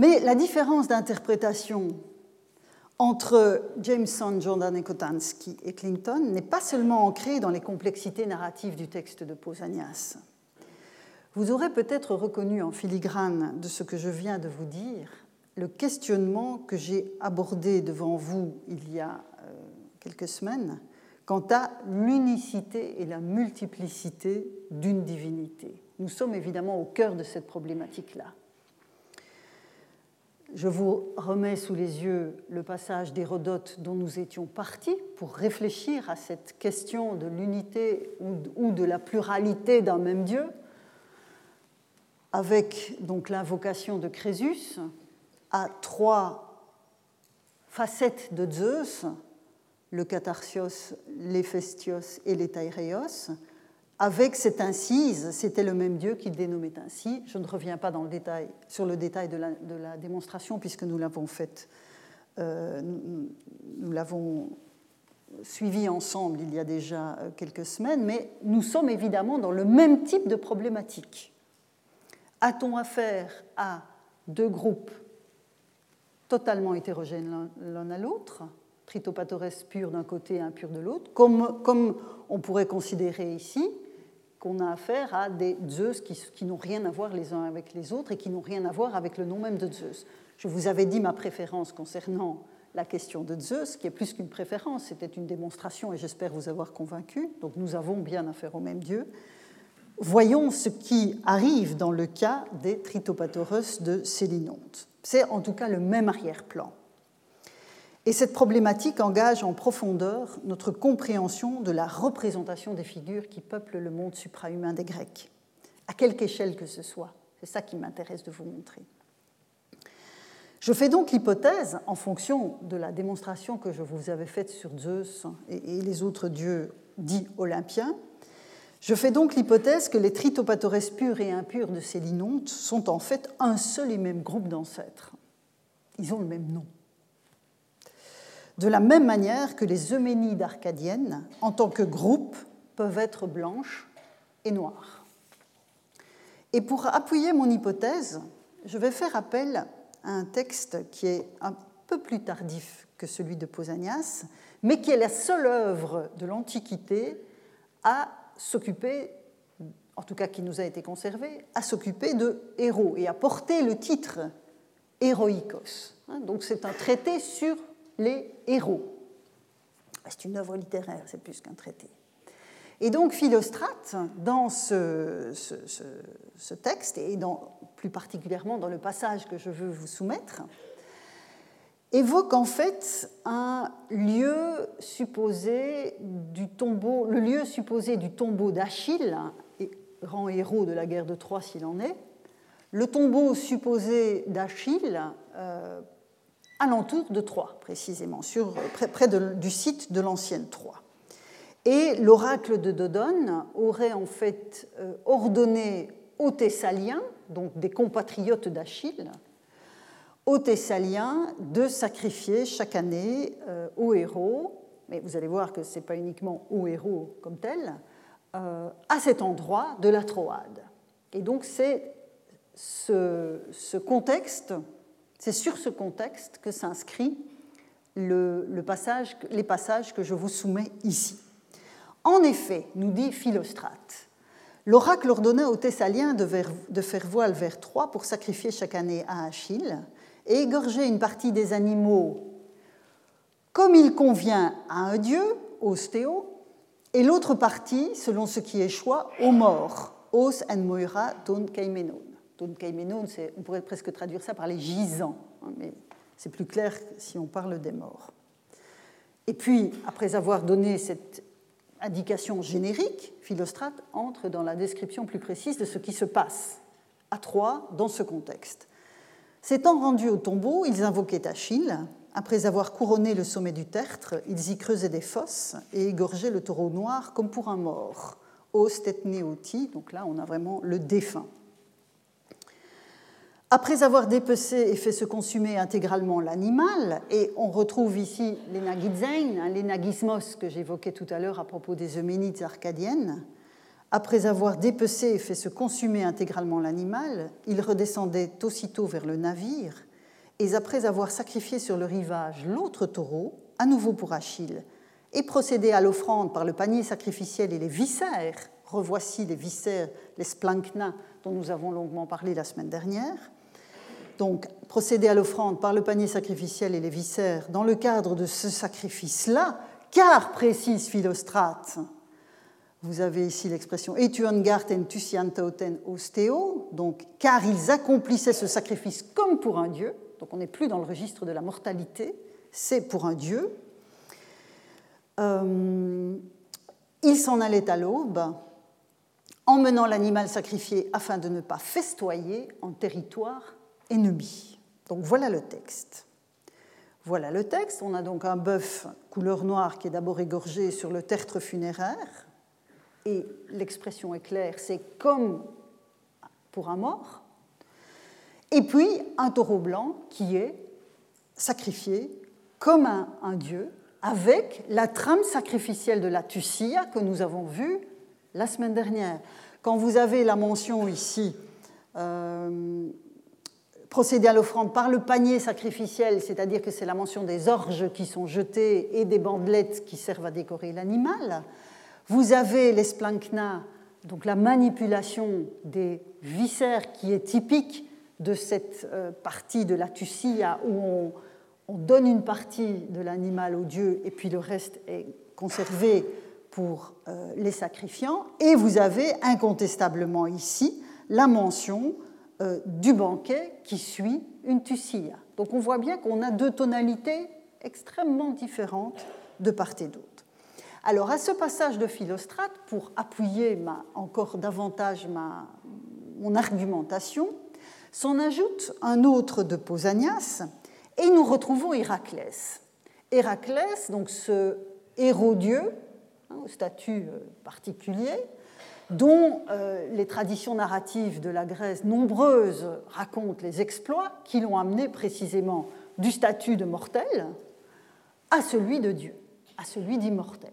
Mais la différence d'interprétation entre Jameson, Jordan et Kotansky et Clinton n'est pas seulement ancrée dans les complexités narratives du texte de Pausanias. Vous aurez peut-être reconnu en filigrane de ce que je viens de vous dire le questionnement que j'ai abordé devant vous il y a euh, quelques semaines quant à l'unicité et la multiplicité d'une divinité. Nous sommes évidemment au cœur de cette problématique-là. Je vous remets sous les yeux le passage d'Hérodote dont nous étions partis pour réfléchir à cette question de l'unité ou de la pluralité d'un même Dieu, avec donc l'invocation de Crésus à trois facettes de Zeus, le catharsios, l'éphéstios et l'étaireios, avec cette incise, c'était le même Dieu qui dénommait ainsi. Je ne reviens pas dans le détail, sur le détail de la, démonstration, puisque nous l'avons faite, euh, nous l'avons suivi ensemble il y a déjà euh, quelques semaines, mais nous sommes évidemment dans le même type de problématique. A-t-on affaire à deux groupes totalement hétérogènes l'un à l'autre tritopatores pur d'un côté et impur de l'autre, comme, on pourrait considérer ici qu'on a affaire à des Zeus qui, n'ont rien à voir les uns avec les autres et qui n'ont rien à voir avec le nom même de Zeus. Je vous avais dit ma préférence concernant la question de Zeus, qui est plus qu'une préférence, c'était une démonstration et j'espère vous avoir convaincu. Donc nous avons bien affaire au même Dieu. Voyons ce qui arrive dans le cas des Tritopatoros de Célinonte. C'est en tout cas le même arrière-plan. Et cette problématique engage en profondeur notre compréhension de la représentation des figures qui peuplent le monde suprahumain des Grecs, à quelque échelle que ce soit. C'est ça qui m'intéresse de vous montrer. Je fais donc l'hypothèse, en fonction de la démonstration que je vous avais faite sur Zeus et les autres dieux dits olympiens, je fais donc l'hypothèse que les tritopatores purs et impurs de Célinonte sont en fait un seul et même groupe d'ancêtres. Ils ont le même nom de la même manière que les Euménides arcadiennes, en tant que groupe, peuvent être blanches et noires. Et pour appuyer mon hypothèse, je vais faire appel à un texte qui est un peu plus tardif que celui de Pausanias, mais qui est la seule œuvre de l'Antiquité à s'occuper en tout cas qui nous a été conservé, à s'occuper de héros et à porter le titre Héroïkos. Hein, donc c'est un traité sur les héros. C'est une œuvre littéraire, c'est plus qu'un traité. Et donc Philostrate, dans ce, texte, et plus particulièrement dans le passage que je veux vous soumettre, évoque en fait un lieu supposé du tombeau, le lieu supposé du tombeau d'Achille, grand héros de la guerre de Troie s'il en est, le tombeau supposé d'Achille euh, alentour de Troie, précisément, sur, près, du site de l'ancienne Troie. Et l'oracle de Dodone aurait en fait euh, ordonné aux Thessaliens, donc des compatriotes d'Achille, aux Thessaliens de sacrifier chaque année euh, aux héros, mais vous allez voir que ce n'est pas uniquement aux héros comme tel, euh, à cet endroit de la Troade. Et donc c'est ce, contexte, c'est sur ce contexte que s'inscrit le, les passages que je vous soumets ici. En effet, nous dit Philostrate, l'oracle ordonna aux Thessaliens de, faire voile vers Troie pour sacrifier chaque année à Achille et égorger une partie des animaux comme il convient à un dieu, ostéo, et l'autre partie, selon ce qui est choix, aux morts, os en moira ton kaimenon. On pourrait presque traduire ça par les gisants, hein, mais c'est plus clair si on parle des morts. Et puis, après avoir donné cette indication générique, Philostrate entre dans la description plus précise de ce qui se passe à Troie dans ce contexte. S'étant rendus au tombeau, ils invoquaient Achille, après avoir couronné le sommet du tertre, ils y creusaient des fosses et égorgeaient le taureau noir comme pour un mort. Os donc là on a vraiment le défunt. Après avoir dépecé et fait se consumer intégralement l'animal, et on retrouve ici l'énagizein, l'énagismos que j'évoquais tout à l'heure à propos des Euménides arcadiennes, après avoir dépecé et fait se consumer intégralement l'animal, ils redescendaient aussitôt vers le navire et après avoir sacrifié sur le rivage l'autre taureau, à nouveau pour Achille, et procédé à l'offrande par le panier sacrificiel et les viscères, revoici les viscères, les splankna dont nous avons longuement parlé la semaine dernière, donc procéder à l'offrande par le panier sacrificiel et les viscères dans le cadre de ce sacrifice-là, car, précise Philostrate, vous avez ici l'expression etuongarten tusiantauten osteo, donc car ils accomplissaient ce sacrifice comme pour un dieu, donc on n'est plus dans le registre de la mortalité, c'est pour un dieu. Euh, il s'en allait à l'aube, emmenant l'animal sacrifié afin de ne pas festoyer en territoire ennemi. Donc voilà le texte. Voilà le texte. On a donc un bœuf couleur noire qui est d'abord égorgé sur le tertre funéraire. Et l'expression est claire, c'est comme pour un mort. Et puis un taureau blanc qui est sacrifié comme un, dieu avec la trame sacrificielle de la Tussia que nous avons vue la semaine dernière. Quand vous avez la mention ici, euh, procéder à l'offrande par le panier sacrificiel, c'est-à-dire que c'est la mention des orges qui sont jetées et des bandelettes qui servent à décorer l'animal, vous avez l'esplankna, donc la manipulation des viscères qui est typique de cette euh, partie de la tussia où on, donne une partie de l'animal au dieu et puis le reste est conservé pour euh, les sacrifiants. Et vous avez incontestablement ici la mention du banquet qui suit une tussia. Donc on voit bien qu'on a deux tonalités extrêmement différentes de part et d'autre. Alors à ce passage de Philostrate, pour appuyer encore davantage ma, mon argumentation, S'en ajoute un autre de Pausanias, et nous retrouvons Héraclès. Héraclès, donc ce héros-dieu, hein, au statut euh, particulier, dont euh, les traditions narratives de la Grèce nombreuses racontent les exploits qui l'ont amené précisément du statut de mortel à celui de Dieu, à celui d'immortel.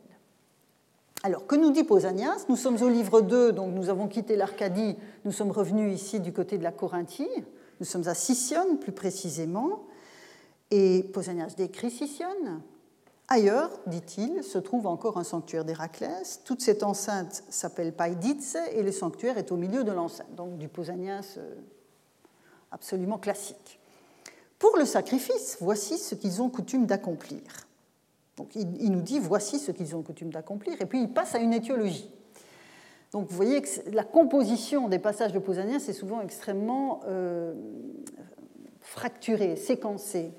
Alors, que nous dit Pausanias? Nous sommes au livre 2, donc nous avons quitté l'Arcadie, nous sommes revenus ici du côté de la Corinthie, nous sommes à Sicyone plus précisément, et Pausanias décrit Sicyone. Ailleurs, dit-il, se trouve encore un sanctuaire d'Héraclès. Toute cette enceinte s'appelle Païdice et le sanctuaire est au milieu de l'enceinte, donc du Pausanias euh, absolument classique. Pour le sacrifice, voici ce qu'ils ont coutume d'accomplir. Donc il, nous dit voici ce qu'ils ont coutume d'accomplir, et puis il passe à une étiologie. Donc vous voyez que la composition des passages de Pausanias est souvent extrêmement euh, fracturée, séquencée.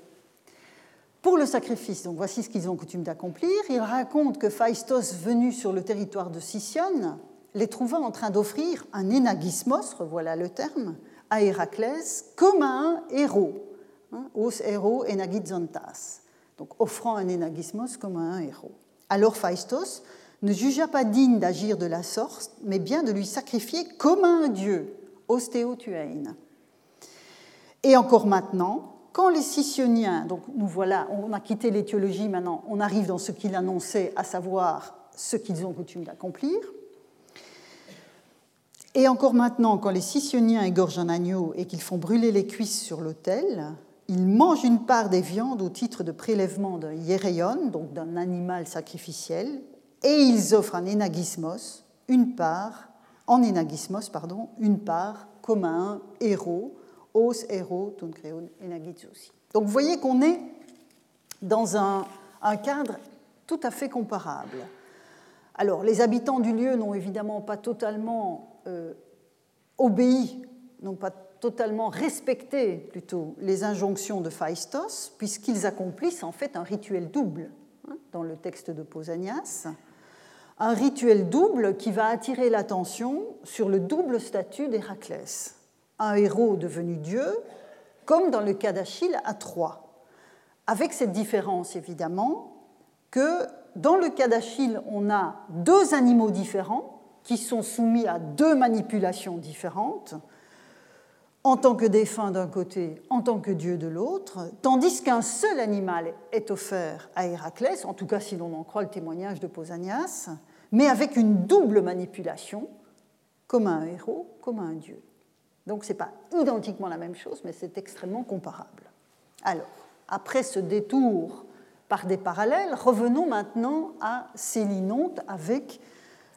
Pour le sacrifice, donc voici ce qu'ils ont coutume d'accomplir. Il raconte que Phaistos, venu sur le territoire de Sicyone, les trouva en train d'offrir un énagismos, revoilà le terme, à Héraclès comme un héros, hein, os héros enagizontas, donc offrant un énagismos comme un héros. Alors Phaistos ne jugea pas digne d'agir de la sorte, mais bien de lui sacrifier comme un dieu, ostéotuein. Et encore maintenant, quand les Sicyoniens, donc nous voilà, on a quitté l'étiologie maintenant, on arrive dans ce qu'il annonçait, à savoir ce qu'ils ont coutume d'accomplir. Et encore maintenant, quand les Sicyoniens égorgent un agneau et qu'ils font brûler les cuisses sur l'autel, ils mangent une part des viandes au titre de prélèvement d'un hiereion, donc d'un animal sacrificiel, et ils offrent un énagismos, une part, en énagismos, pardon, une part comme un héros os héros ton aussi. Donc vous voyez qu'on est dans un, cadre tout à fait comparable. Alors les habitants du lieu n'ont évidemment pas totalement euh, obéi, n'ont pas totalement respecté plutôt les injonctions de Phaistos, puisqu'ils accomplissent en fait un rituel double hein, dans le texte de Pausanias, un rituel double qui va attirer l'attention sur le double statut d'Héraclès un héros devenu Dieu, comme dans le cas d'Achille à Troie. Avec cette différence, évidemment, que dans le cas d'Achille, on a deux animaux différents qui sont soumis à deux manipulations différentes, en tant que défunt d'un côté, en tant que dieu de l'autre, tandis qu'un seul animal est offert à Héraclès, en tout cas si l'on en croit le témoignage de Pausanias, mais avec une double manipulation, comme un héros, comme un dieu. Donc ce n'est pas identiquement la même chose, mais c'est extrêmement comparable. Alors, après ce détour par des parallèles, revenons maintenant à Célinonte avec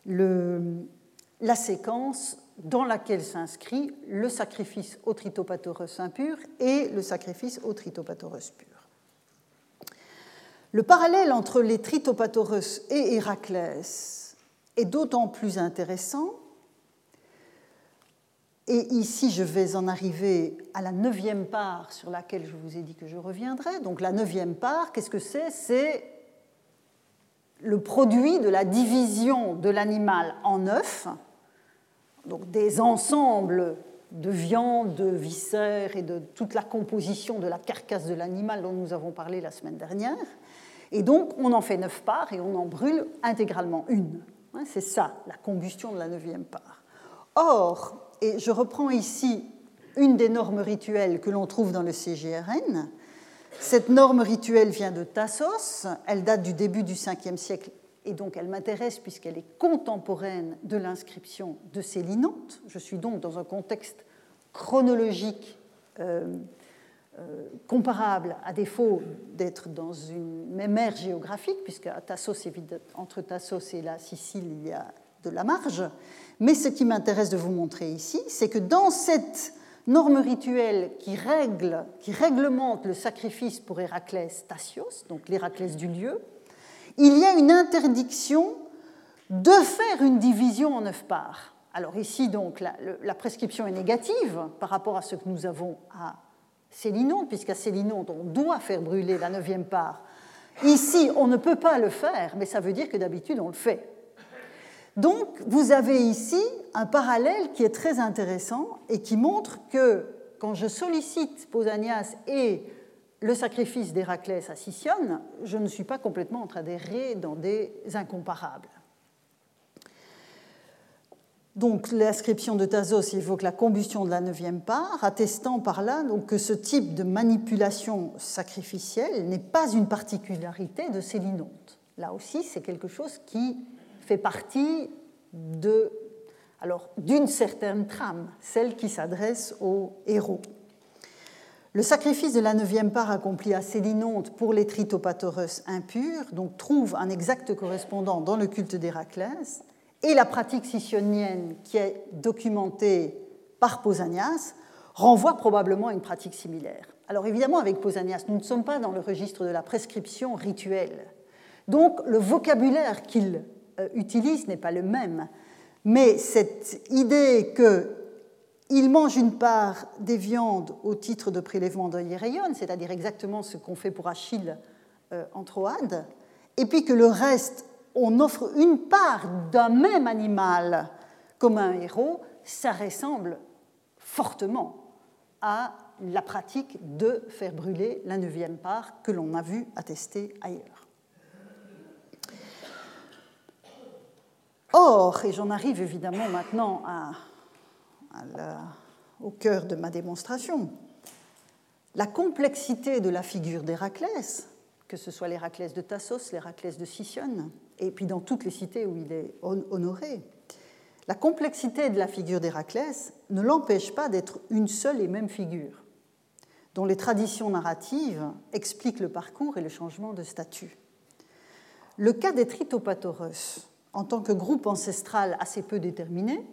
la séquence dans laquelle s'inscrit le sacrifice au tritopatorus impur et le sacrifice au tritopatorus pur. Le parallèle entre les tritopatorus et Héraclès est d'autant plus intéressant et ici, je vais en arriver à la neuvième part sur laquelle je vous ai dit que je reviendrai. Donc la neuvième part, qu'est-ce que c'est? C'est le produit de la division de l'animal en neuf, donc des ensembles de viande, de viscères et de toute la composition de la carcasse de l'animal dont nous avons parlé la semaine dernière. Et donc on en fait neuf parts et on en brûle intégralement une. C'est ça, la combustion de la neuvième part. Or, et je reprends ici une des normes rituelles que l'on trouve dans le CGRN. Cette norme rituelle vient de Tassos, elle date du début du 5e siècle et donc elle m'intéresse puisqu'elle est contemporaine de l'inscription de Célinonte. Je suis donc dans un contexte chronologique euh, euh, comparable, à défaut d'être dans une même ère géographique, puisque Tassos, entre Tassos et la Sicile, il y a de la marge. Mais ce qui m'intéresse de vous montrer ici, c'est que dans cette norme rituelle qui règle, qui réglemente le sacrifice pour Héraclès Tasios, donc l'Héraclès du lieu, il y a une interdiction de faire une division en neuf parts. Alors ici, donc, la, prescription est négative par rapport à ce que nous avons à Célinon, puisqu'à Célinon, on doit faire brûler la neuvième part. Ici, on ne peut pas le faire, mais ça veut dire que d'habitude, on le fait. Donc, vous avez ici un parallèle qui est très intéressant et qui montre que quand je sollicite Pausanias et le sacrifice d'Héraclès à Sicyone, je ne suis pas complètement en train d'errer dans des incomparables. Donc l'inscription de Thasos évoque la combustion de la neuvième part, attestant par là que ce type de manipulation sacrificielle n'est pas une particularité de Célinonte. Là aussi, c'est quelque chose qui fait partie de, alors, d'une certaine trame, celle qui s'adresse aux héros. Le sacrifice de la neuvième part accompli à Célinonte pour les tritopatores impurs donc, trouve un exact correspondant dans le culte d'Héraclès, et la pratique sicyonienne qui est documentée par Pausanias renvoie probablement à une pratique similaire. Alors évidemment, avec Pausanias, nous ne sommes pas dans le registre de la prescription rituelle. Donc le vocabulaire qu'il utilise n'est pas le même. Mais cette idée que il mange une part des viandes au titre de prélèvement de Hieréon, c'est-à-dire exactement ce qu'on fait pour Achille euh, en Troade, et puis que le reste, on offre une part d'un même animal comme un héros, ça ressemble fortement à la pratique de faire brûler la neuvième part que l'on a vu attester ailleurs. Or, et j'en arrive évidemment maintenant au cœur de ma démonstration. La complexité de la figure d'Héraclès, que ce soit l'Héraclès de Tassos, l'Héraclès de Sicyone, et puis dans toutes les cités où il est honoré, la complexité de la figure d'Héraclès ne l'empêche pas d'être une seule et même figure, dont les traditions narratives expliquent le parcours et le changement de statut. Le cas des Tritopatoros, en tant que groupe ancestral assez peu déterminé,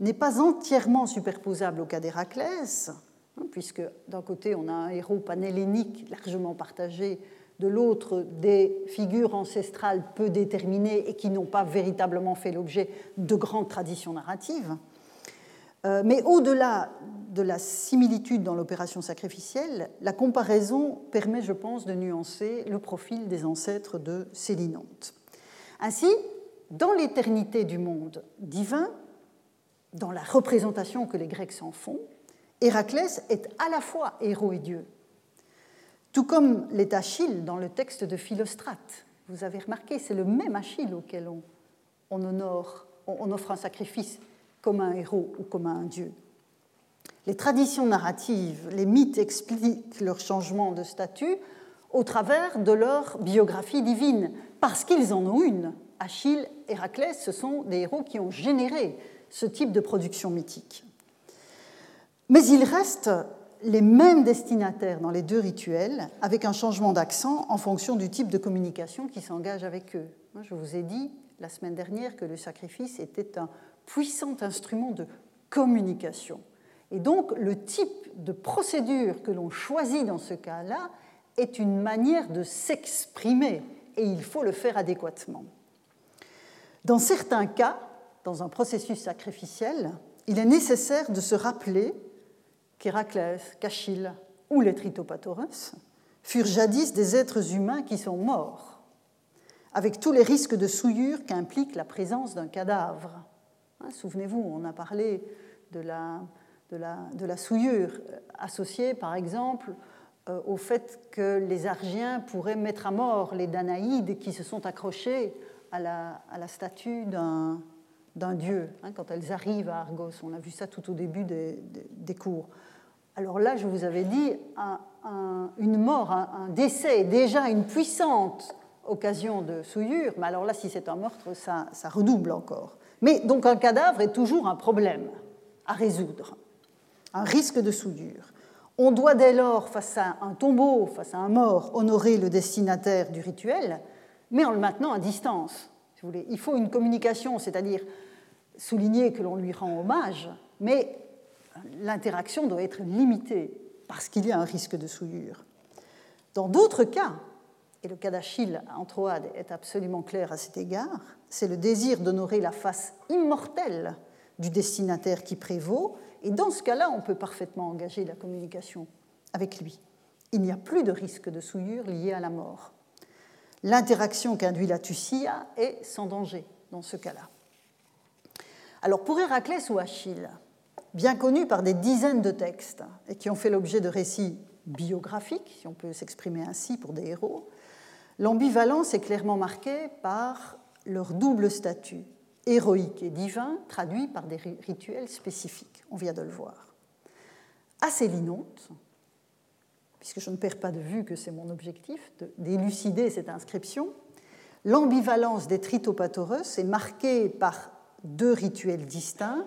n'est pas entièrement superposable au cas d'Héraclès, hein, puisque d'un côté on a un héros panhellénique largement partagé, de l'autre des figures ancestrales peu déterminées et qui n'ont pas véritablement fait l'objet de grandes traditions narratives. Euh, mais au-delà de la similitude dans l'opération sacrificielle, la comparaison permet, je pense, de nuancer le profil des ancêtres de Célinonte. Ainsi, dans l'éternité du monde divin, dans la représentation que les Grecs s'en font, Héraclès est à la fois héros et dieu. Tout comme l'est Achille dans le texte de Philostrate. Vous avez remarqué, c'est le même Achille auquel on, honore, on offre un sacrifice comme un héros ou comme un dieu. Les traditions narratives, les mythes expliquent leur changement de statut au travers de leur biographie divine, parce qu'ils en ont une. Achille, Héraclès, ce sont des héros qui ont généré ce type de production mythique. Mais il reste les mêmes destinataires dans les deux rituels, avec un changement d'accent en fonction du type de communication qui s'engage avec eux. Je vous ai dit la semaine dernière que le sacrifice était un puissant instrument de communication. Et donc le type de procédure que l'on choisit dans ce cas-là est une manière de s'exprimer, et il faut le faire adéquatement. Dans certains cas, dans un processus sacrificiel, il est nécessaire de se rappeler qu'Héraclès, qu'Achille ou les Tritopatoros furent jadis des êtres humains qui sont morts, avec tous les risques de souillure qu'implique la présence d'un cadavre. Hein, souvenez-vous, on a parlé de la souillure associée, par exemple, euh, au fait que les Argiens pourraient mettre à mort les Danaïdes qui se sont accrochés à la, statue d'un dieu, hein, quand elles arrivent à Argos. On a vu ça tout au début des, cours. Alors là, je vous avais dit, une mort, un, décès déjà une puissante occasion de souillure, mais alors là, si c'est un meurtre, ça, ça redouble encore. Mais donc un cadavre est toujours un problème à résoudre, un risque de souillure. On doit dès lors, face à un tombeau, face à un mort, honorer le destinataire du rituel, mais en le maintenant à distance. Il faut une communication, c'est-à-dire souligner que l'on lui rend hommage, mais l'interaction doit être limitée parce qu'il y a un risque de souillure. Dans d'autres cas, et le cas d'Achille en Troade est absolument clair à cet égard, c'est le désir d'honorer la face immortelle du destinataire qui prévaut, et dans ce cas-là, on peut parfaitement engager la communication avec lui. Il n'y a plus de risque de souillure lié à la mort. L'interaction qu'induit la Tussia est sans danger dans ce cas-là. Alors pour Héraclès ou Achille, bien connus par des dizaines de textes et qui ont fait l'objet de récits biographiques, si on peut s'exprimer ainsi pour des héros, l'ambivalence est clairement marquée par leur double statut, héroïque et divin, traduit par des rituels spécifiques. On vient de le voir. À Célinonte, puisque je ne perds pas de vue que c'est mon objectif d'élucider cette inscription, l'ambivalence des tritopatoros est marquée par deux rituels distincts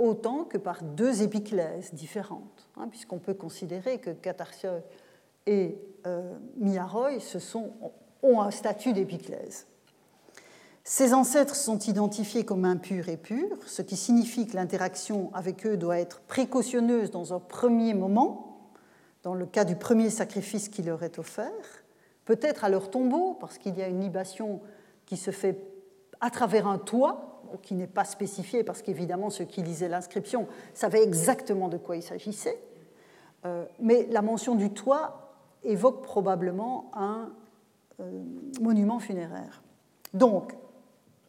autant que par deux épiclèses différentes, hein, puisqu'on peut considérer que Catarsioi et euh, Miaroi ont un statut d'épiclèse. Ces ancêtres sont identifiés comme impurs et purs, ce qui signifie que l'interaction avec eux doit être précautionneuse dans un premier moment, dans le cas du premier sacrifice qui leur est offert, peut-être à leur tombeau, parce qu'il y a une libation qui se fait à travers un toit, qui n'est pas spécifié, parce qu'évidemment ceux qui lisaient l'inscription savaient exactement de quoi il s'agissait, euh, mais la mention du toit évoque probablement un euh, monument funéraire. Donc,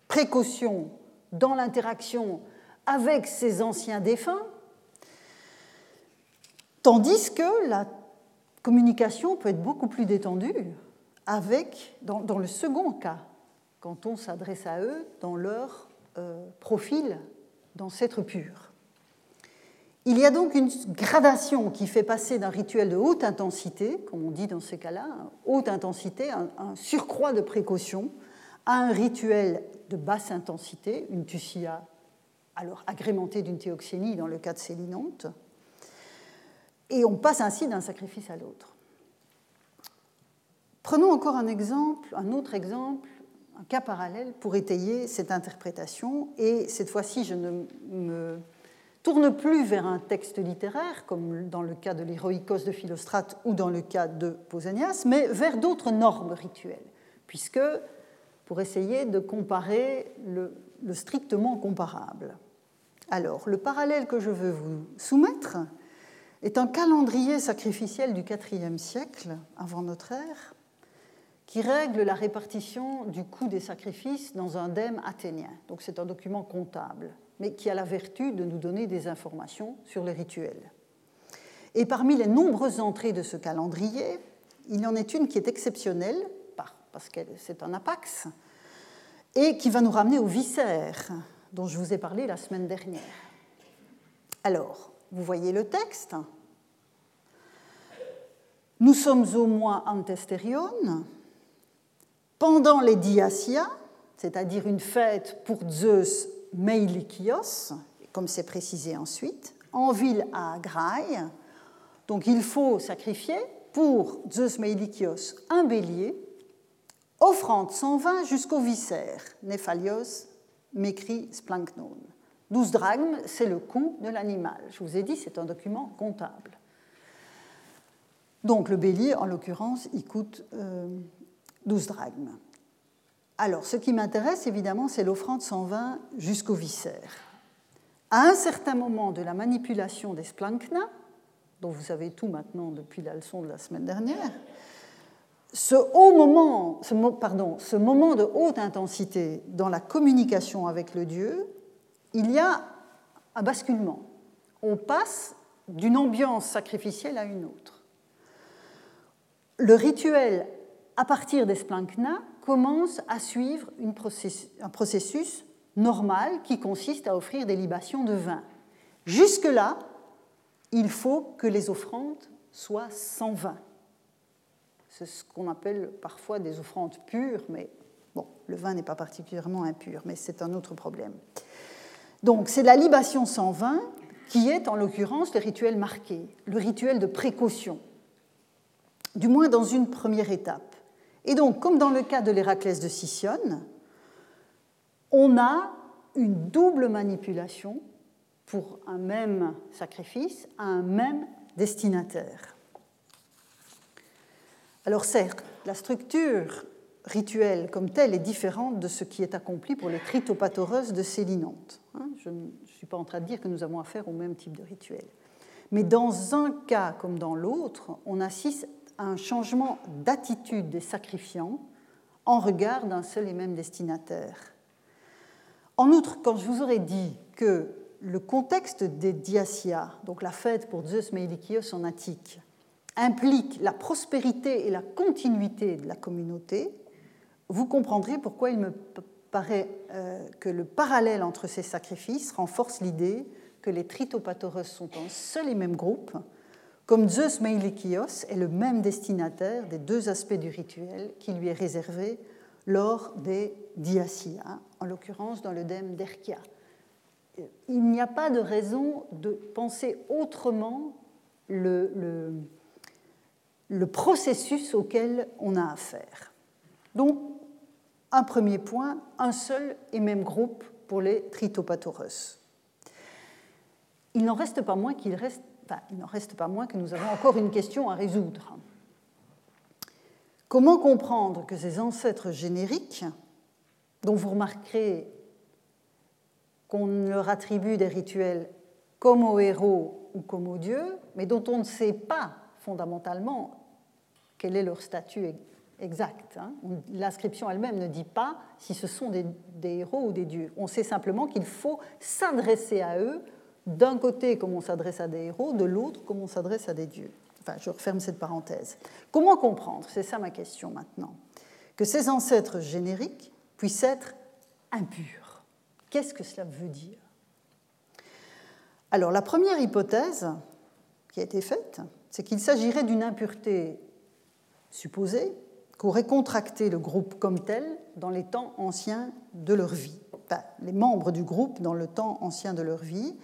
précaution dans l'interaction avec ces anciens défunts, tandis que la communication peut être beaucoup plus détendue avec, dans, le second cas, quand on s'adresse à eux dans leur euh, profil d'ancêtre pur. Il y a donc une gradation qui fait passer d'un rituel de haute intensité, comme on dit dans ces cas-là, haute intensité, un surcroît de précaution, à un rituel de basse intensité, une tussia alors agrémentée d'une théoxénie dans le cas de Célinonte, et on passe ainsi d'un sacrifice à l'autre. Prenons encore un exemple, un autre exemple, un cas parallèle pour étayer cette interprétation, et cette fois-ci je ne me tourne plus vers un texte littéraire, comme dans le cas de l'Héroïkos de Philostrate ou dans le cas de Pausanias, mais vers d'autres normes rituelles, puisque pour essayer de comparer le, strictement comparable. Alors, le parallèle que je veux vous soumettre est un calendrier sacrificiel du IVe siècle avant notre ère qui règle la répartition du coût des sacrifices dans un dème athénien. Donc c'est un document comptable, mais qui a la vertu de nous donner des informations sur les rituels. Et parmi les nombreuses entrées de ce calendrier, il y en est une qui est exceptionnelle parce que c'est un apax, et qui va nous ramener au viscère, dont je vous ai parlé la semaine dernière. Alors, vous voyez le texte Nous sommes au mois Antesterion, pendant les diasia, c'est-à-dire une fête pour Zeus Meilikios, comme c'est précisé ensuite, en ville à Agraï. Donc il faut sacrifier pour Zeus Meilikios un bélier Offrande 120 jusqu'au viscère, Nephalios, m'écrit Splanknon. 12 drachmes, c'est le coût de l'animal. Je vous ai dit, c'est un document comptable. Donc le bélier, en l'occurrence, il coûte 12 euh, drachmes. Alors, ce qui m'intéresse, évidemment, c'est l'offrande 120 jusqu'au viscère. À un certain moment de la manipulation des splankna, dont vous savez tout maintenant depuis la leçon de la semaine dernière, ce, moment, ce moment de haute intensité dans la communication avec le Dieu, il y a un basculement. On passe d'une ambiance sacrificielle à une autre. Le rituel, à partir des splankna, commence à suivre un processus normal qui consiste à offrir des libations de vin. Jusque-là, il faut que les offrandes soient sans vin. C'est ce qu'on appelle parfois des offrandes pures, mais bon, le vin n'est pas particulièrement impur, mais c'est un autre problème. Donc c'est la libation sans vin qui est en l'occurrence le rituel marqué, le rituel de précaution, du moins dans une première étape. Et donc, comme dans le cas de l'Héraclès de Sicyone, on a une double manipulation pour un même sacrifice à un même destinataire. Alors certes, la structure rituelle comme telle est différente de ce qui est accompli pour les tritopatoreuses de Célinonte. Hein. Je ne suis pas en train de dire que nous avons affaire au même type de rituel. Mais dans un cas comme dans l'autre, on assiste à un changement d'attitude des sacrifiants en regard d'un seul et même destinataire. En outre, quand je vous aurais dit que le contexte des diasia, donc la fête pour Zeus Meilikios en Attique, implique la prospérité et la continuité de la communauté, vous comprendrez pourquoi il me paraît euh, que le parallèle entre ces sacrifices renforce l'idée que les tritopatorus sont un seul et même groupe, comme Zeus Meilikios est le même destinataire des deux aspects du rituel qui lui est réservé lors des diasia, en l'occurrence dans le dème d'Erkia. il n'y a pas de raison de penser autrement le, le, processus auquel on a affaire. Donc, un premier point, un seul et même groupe pour les Tritopathoreus. Il n'en reste pas moins qu'il reste, il n'en reste pas moins que nous avons encore une question à résoudre. Comment comprendre que ces ancêtres génériques, dont vous remarquerez qu'on leur attribue des rituels comme aux héros ou comme aux dieux, mais dont on ne sait pas fondamentalement quel est leur statut exact. Hein. L'inscription elle-même ne dit pas si ce sont des, héros ou des dieux. On sait simplement qu'il faut s'adresser à eux, d'un côté comme on s'adresse à des héros, de l'autre comme on s'adresse à des dieux. Enfin, je referme cette parenthèse. Comment comprendre, c'est ça ma question maintenant, que ces ancêtres génériques puissent être impurs? Qu'est-ce que cela veut dire? Alors la première hypothèse qui a été faite, c'est qu'il s'agirait d'une impureté supposée qu'aurait contracté le groupe comme tel dans les temps anciens de leur vie, les membres du groupe dans le temps ancien de leur vie.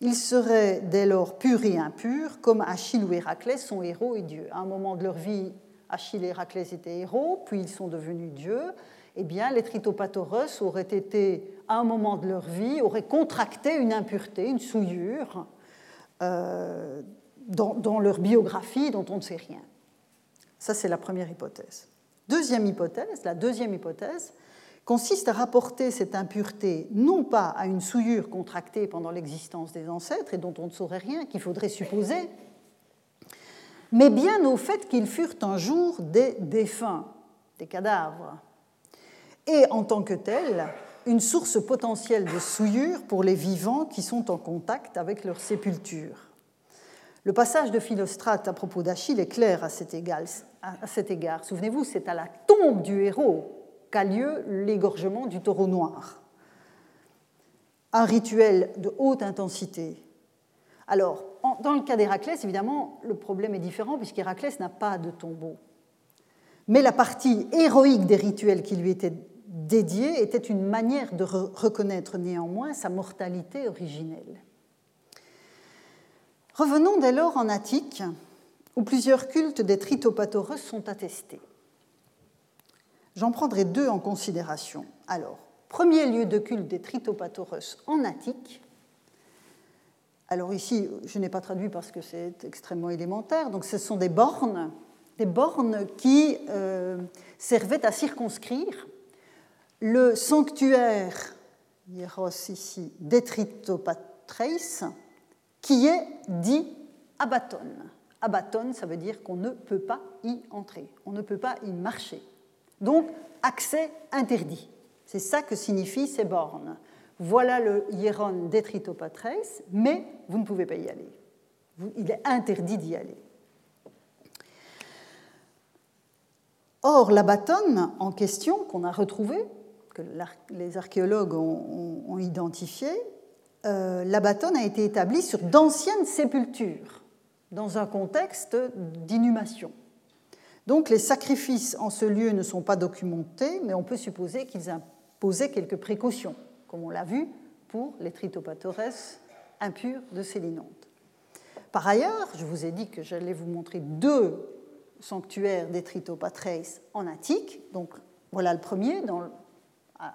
Ils seraient dès lors purs et impurs, comme Achille ou Héraclès sont héros et dieux. À un moment de leur vie, Achille et Héraclès étaient héros, puis ils sont devenus dieux, eh bien, les tritopathoros auraient été, à un moment de leur vie, auraient contracté une impureté, une souillure euh, dans, leur biographie dont on ne sait rien. Ça, c'est la première hypothèse. Deuxième hypothèse, la deuxième hypothèse, consiste à rapporter cette impureté non pas à une souillure contractée pendant l'existence des ancêtres et dont on ne saurait rien, qu'il faudrait supposer, mais bien au fait qu'ils furent un jour des défunts, des cadavres, et en tant que tel, une source potentielle de souillure pour les vivants qui sont en contact avec leur sépulture. Le passage de Philostrate à propos d'Achille est clair à cet égard. Souvenez-vous, c'est à la tombe du héros qu'a lieu l'égorgement du taureau noir. Un rituel de haute intensité. Alors, dans le cas d'Héraclès, évidemment, le problème est différent puisqu'Héraclès n'a pas de tombeau. Mais la partie héroïque des rituels qui lui étaient dédié était une manière de reconnaître néanmoins sa mortalité originelle. Revenons dès lors en Attique, où plusieurs cultes des tritopathoreus sont attestés. J'en prendrai deux en considération. Alors, premier lieu de culte des tritopathoreus en Attique. Alors ici, je n'ai pas traduit parce que c'est extrêmement élémentaire. Donc, ce sont des bornes, des bornes qui euh, servaient à circonscrire le sanctuaire, hieros ici, d'Etritopatreis, qui est dit abaton. Abaton, ça veut dire qu'on ne peut pas y entrer, on ne peut pas y marcher. Donc, accès interdit. C'est ça que signifient ces bornes. Voilà le hieron d'Etritopatreis, mais vous ne pouvez pas y aller. Il est interdit d'y aller. Or, l'abaton en question qu'on a retrouvé que les archéologues ont, identifié, euh, l'abaton a été établi sur d'anciennes sépultures, dans un contexte d'inhumation. Donc les sacrifices en ce lieu ne sont pas documentés, mais on peut supposer qu'ils imposaient quelques précautions, comme on l'a vu pour les tritopatores impurs de Célinonte. Par ailleurs, je vous ai dit que j'allais vous montrer deux sanctuaires des tritopatreis en Attique. Donc voilà le premier, dans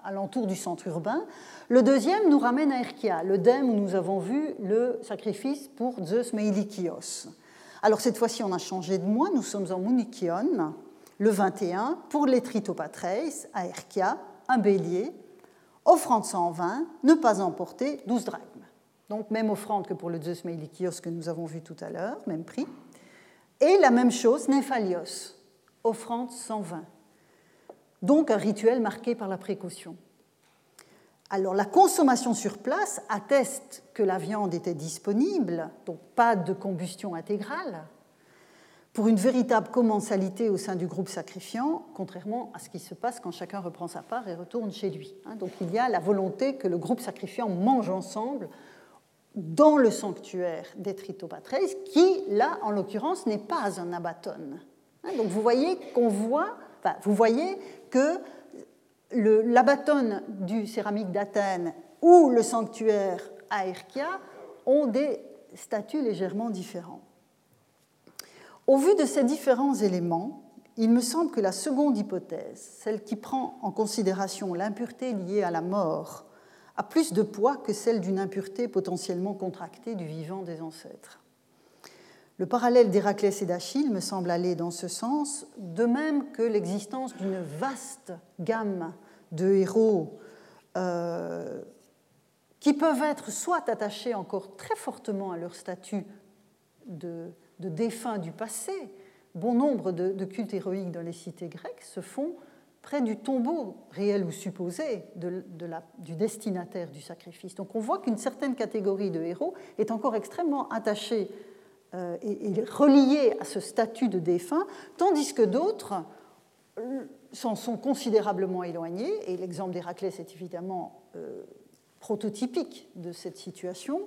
à l'entour du centre urbain. Le deuxième nous ramène à Erkia, le dème où nous avons vu le sacrifice pour Zeus Meilikios. Alors cette fois-ci, on a changé de mois, nous sommes en Munikion, le 21, pour les Tritopatreis, à Erkia, un bélier, offrande 120, ne pas emporter 12 drachmes. Donc même offrande que pour le Zeus Meilikios que nous avons vu tout à l'heure, même prix. Et la même chose, Néphalios, offrande 120 donc un rituel marqué par la précaution. Alors la consommation sur place atteste que la viande était disponible, donc pas de combustion intégrale, pour une véritable commensalité au sein du groupe sacrifiant, contrairement à ce qui se passe quand chacun reprend sa part et retourne chez lui. Hein. Donc il y a la volonté que le groupe sacrifiant mange ensemble dans le sanctuaire des Tritopatreis, qui, là, en l'occurrence, n'est pas un abaton. Hein. Donc vous voyez qu'on voit, vous voyez que l'abaton du céramique d'Athènes ou le sanctuaire à Erkia ont des statuts légèrement différents. Au vu de ces différents éléments, il me semble que la seconde hypothèse, celle qui prend en considération l'impureté liée à la mort, a plus de poids que celle d'une impureté potentiellement contractée du vivant des ancêtres. Le parallèle d'Héraclès et d'Achille me semble aller dans ce sens, de même que l'existence d'une vaste gamme de héros euh, qui peuvent être soit attachés encore très fortement à leur statut de, défunts du passé. Bon nombre de, cultes héroïques dans les cités grecques se font près du tombeau réel ou supposé du destinataire du sacrifice. Donc on voit qu'une certaine catégorie de héros est encore extrêmement attachée euh, et, reliée à ce statut de défunt, tandis que d'autres euh, s'en sont considérablement éloignés, et l'exemple d'Héraclès est évidemment euh, prototypique de cette situation,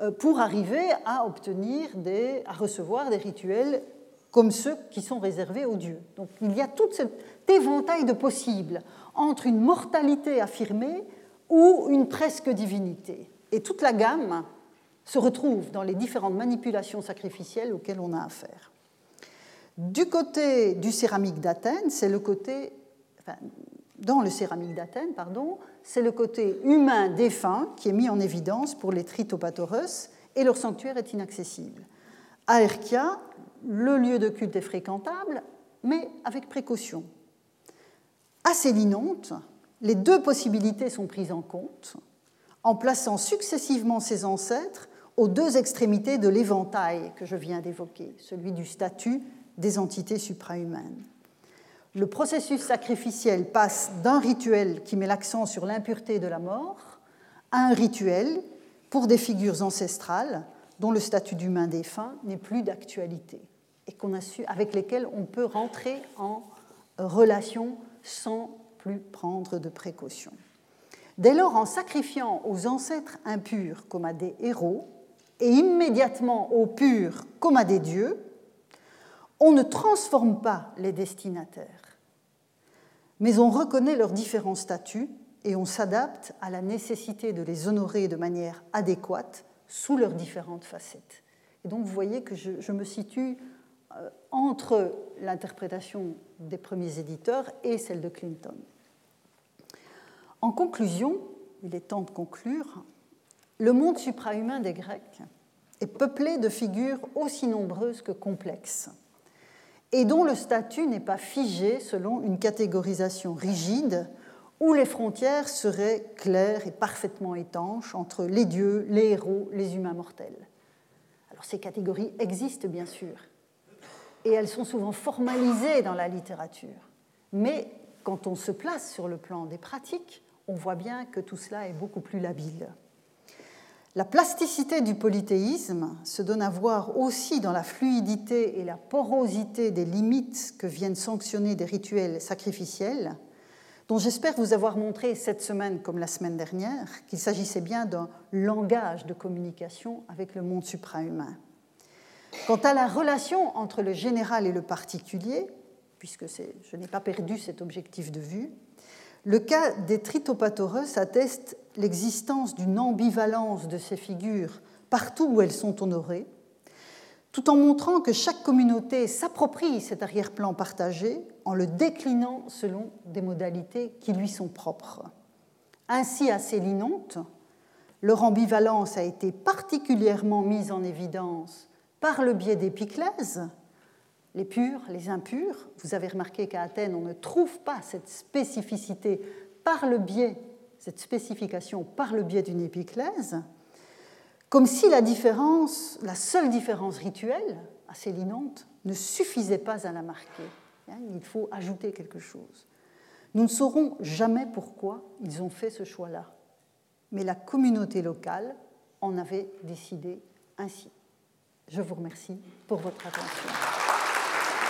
euh, pour arriver à obtenir des, à recevoir des rituels comme ceux qui sont réservés aux dieux. Donc il y a tout cet éventail de possibles entre une mortalité affirmée ou une presque divinité. Et toute la gamme se retrouve dans les différentes manipulations sacrificielles auxquelles on a affaire. Du côté du céramique d'Athènes, c'est le côté, dans le céramique d'Athènes, pardon, c'est le côté humain défunt qui est mis en évidence pour les tritopatoros et leur sanctuaire est inaccessible. À Erkia, le lieu de culte est fréquentable, mais avec précaution. À Célinonte, les deux possibilités sont prises en compte en plaçant successivement ses ancêtres aux deux extrémités de l'éventail que je viens d'évoquer, celui du statut des entités suprahumaines. Le processus sacrificiel passe d'un rituel qui met l'accent sur l'impureté de la mort à un rituel pour des figures ancestrales dont le statut d'humain défunt n'est plus d'actualité et qu'on a su, avec lesquelles on peut rentrer en relation sans plus prendre de précautions. Dès lors, en sacrifiant aux ancêtres impurs comme à des héros, et immédiatement aux purs comme à des dieux, on ne transforme pas les destinataires, mais on reconnaît leurs différents statuts et on s'adapte à la nécessité de les honorer de manière adéquate sous leurs différentes facettes. Et donc vous voyez que je, me situe euh, entre l'interprétation des premiers éditeurs et celle de Clinton. En conclusion, il est temps de conclure, le monde suprahumain des Grecs est peuplé de figures aussi nombreuses que complexes et dont le statut n'est pas figé selon une catégorisation rigide où les frontières seraient claires et parfaitement étanches entre les dieux, les héros, les humains mortels. Alors ces catégories existent bien sûr, et elles sont souvent formalisées dans la littérature. Mais quand on se place sur le plan des pratiques, on voit bien que tout cela est beaucoup plus labile. La plasticité du polythéisme se donne à voir aussi dans la fluidité et la porosité des limites que viennent sanctionner des rituels sacrificiels, dont j'espère vous avoir montré cette semaine comme la semaine dernière qu'il s'agissait bien d'un langage de communication avec le monde suprahumain. Quant à la relation entre le général et le particulier, puisque je n'ai pas perdu cet objectif de vue, le cas des tritopatoros atteste l'existence d'une ambivalence de ces figures partout où elles sont honorées, tout en montrant que chaque communauté s'approprie cet arrière-plan partagé en le déclinant selon des modalités qui lui sont propres. Ainsi, à Célinonte, leur ambivalence a été particulièrement mise en évidence par le biais d'Épiclèse, les purs, les impurs. Vous avez remarqué qu'à Athènes, on ne trouve pas cette spécificité par le biais, cette spécification par le biais d'une épiclèse, comme si la différence, la seule différence rituelle, assez linante, ne suffisait pas à la marquer. Hein, il faut ajouter quelque chose. Nous ne saurons jamais pourquoi ils ont fait ce choix-là, mais la communauté locale en avait décidé ainsi. Je vous remercie pour votre attention.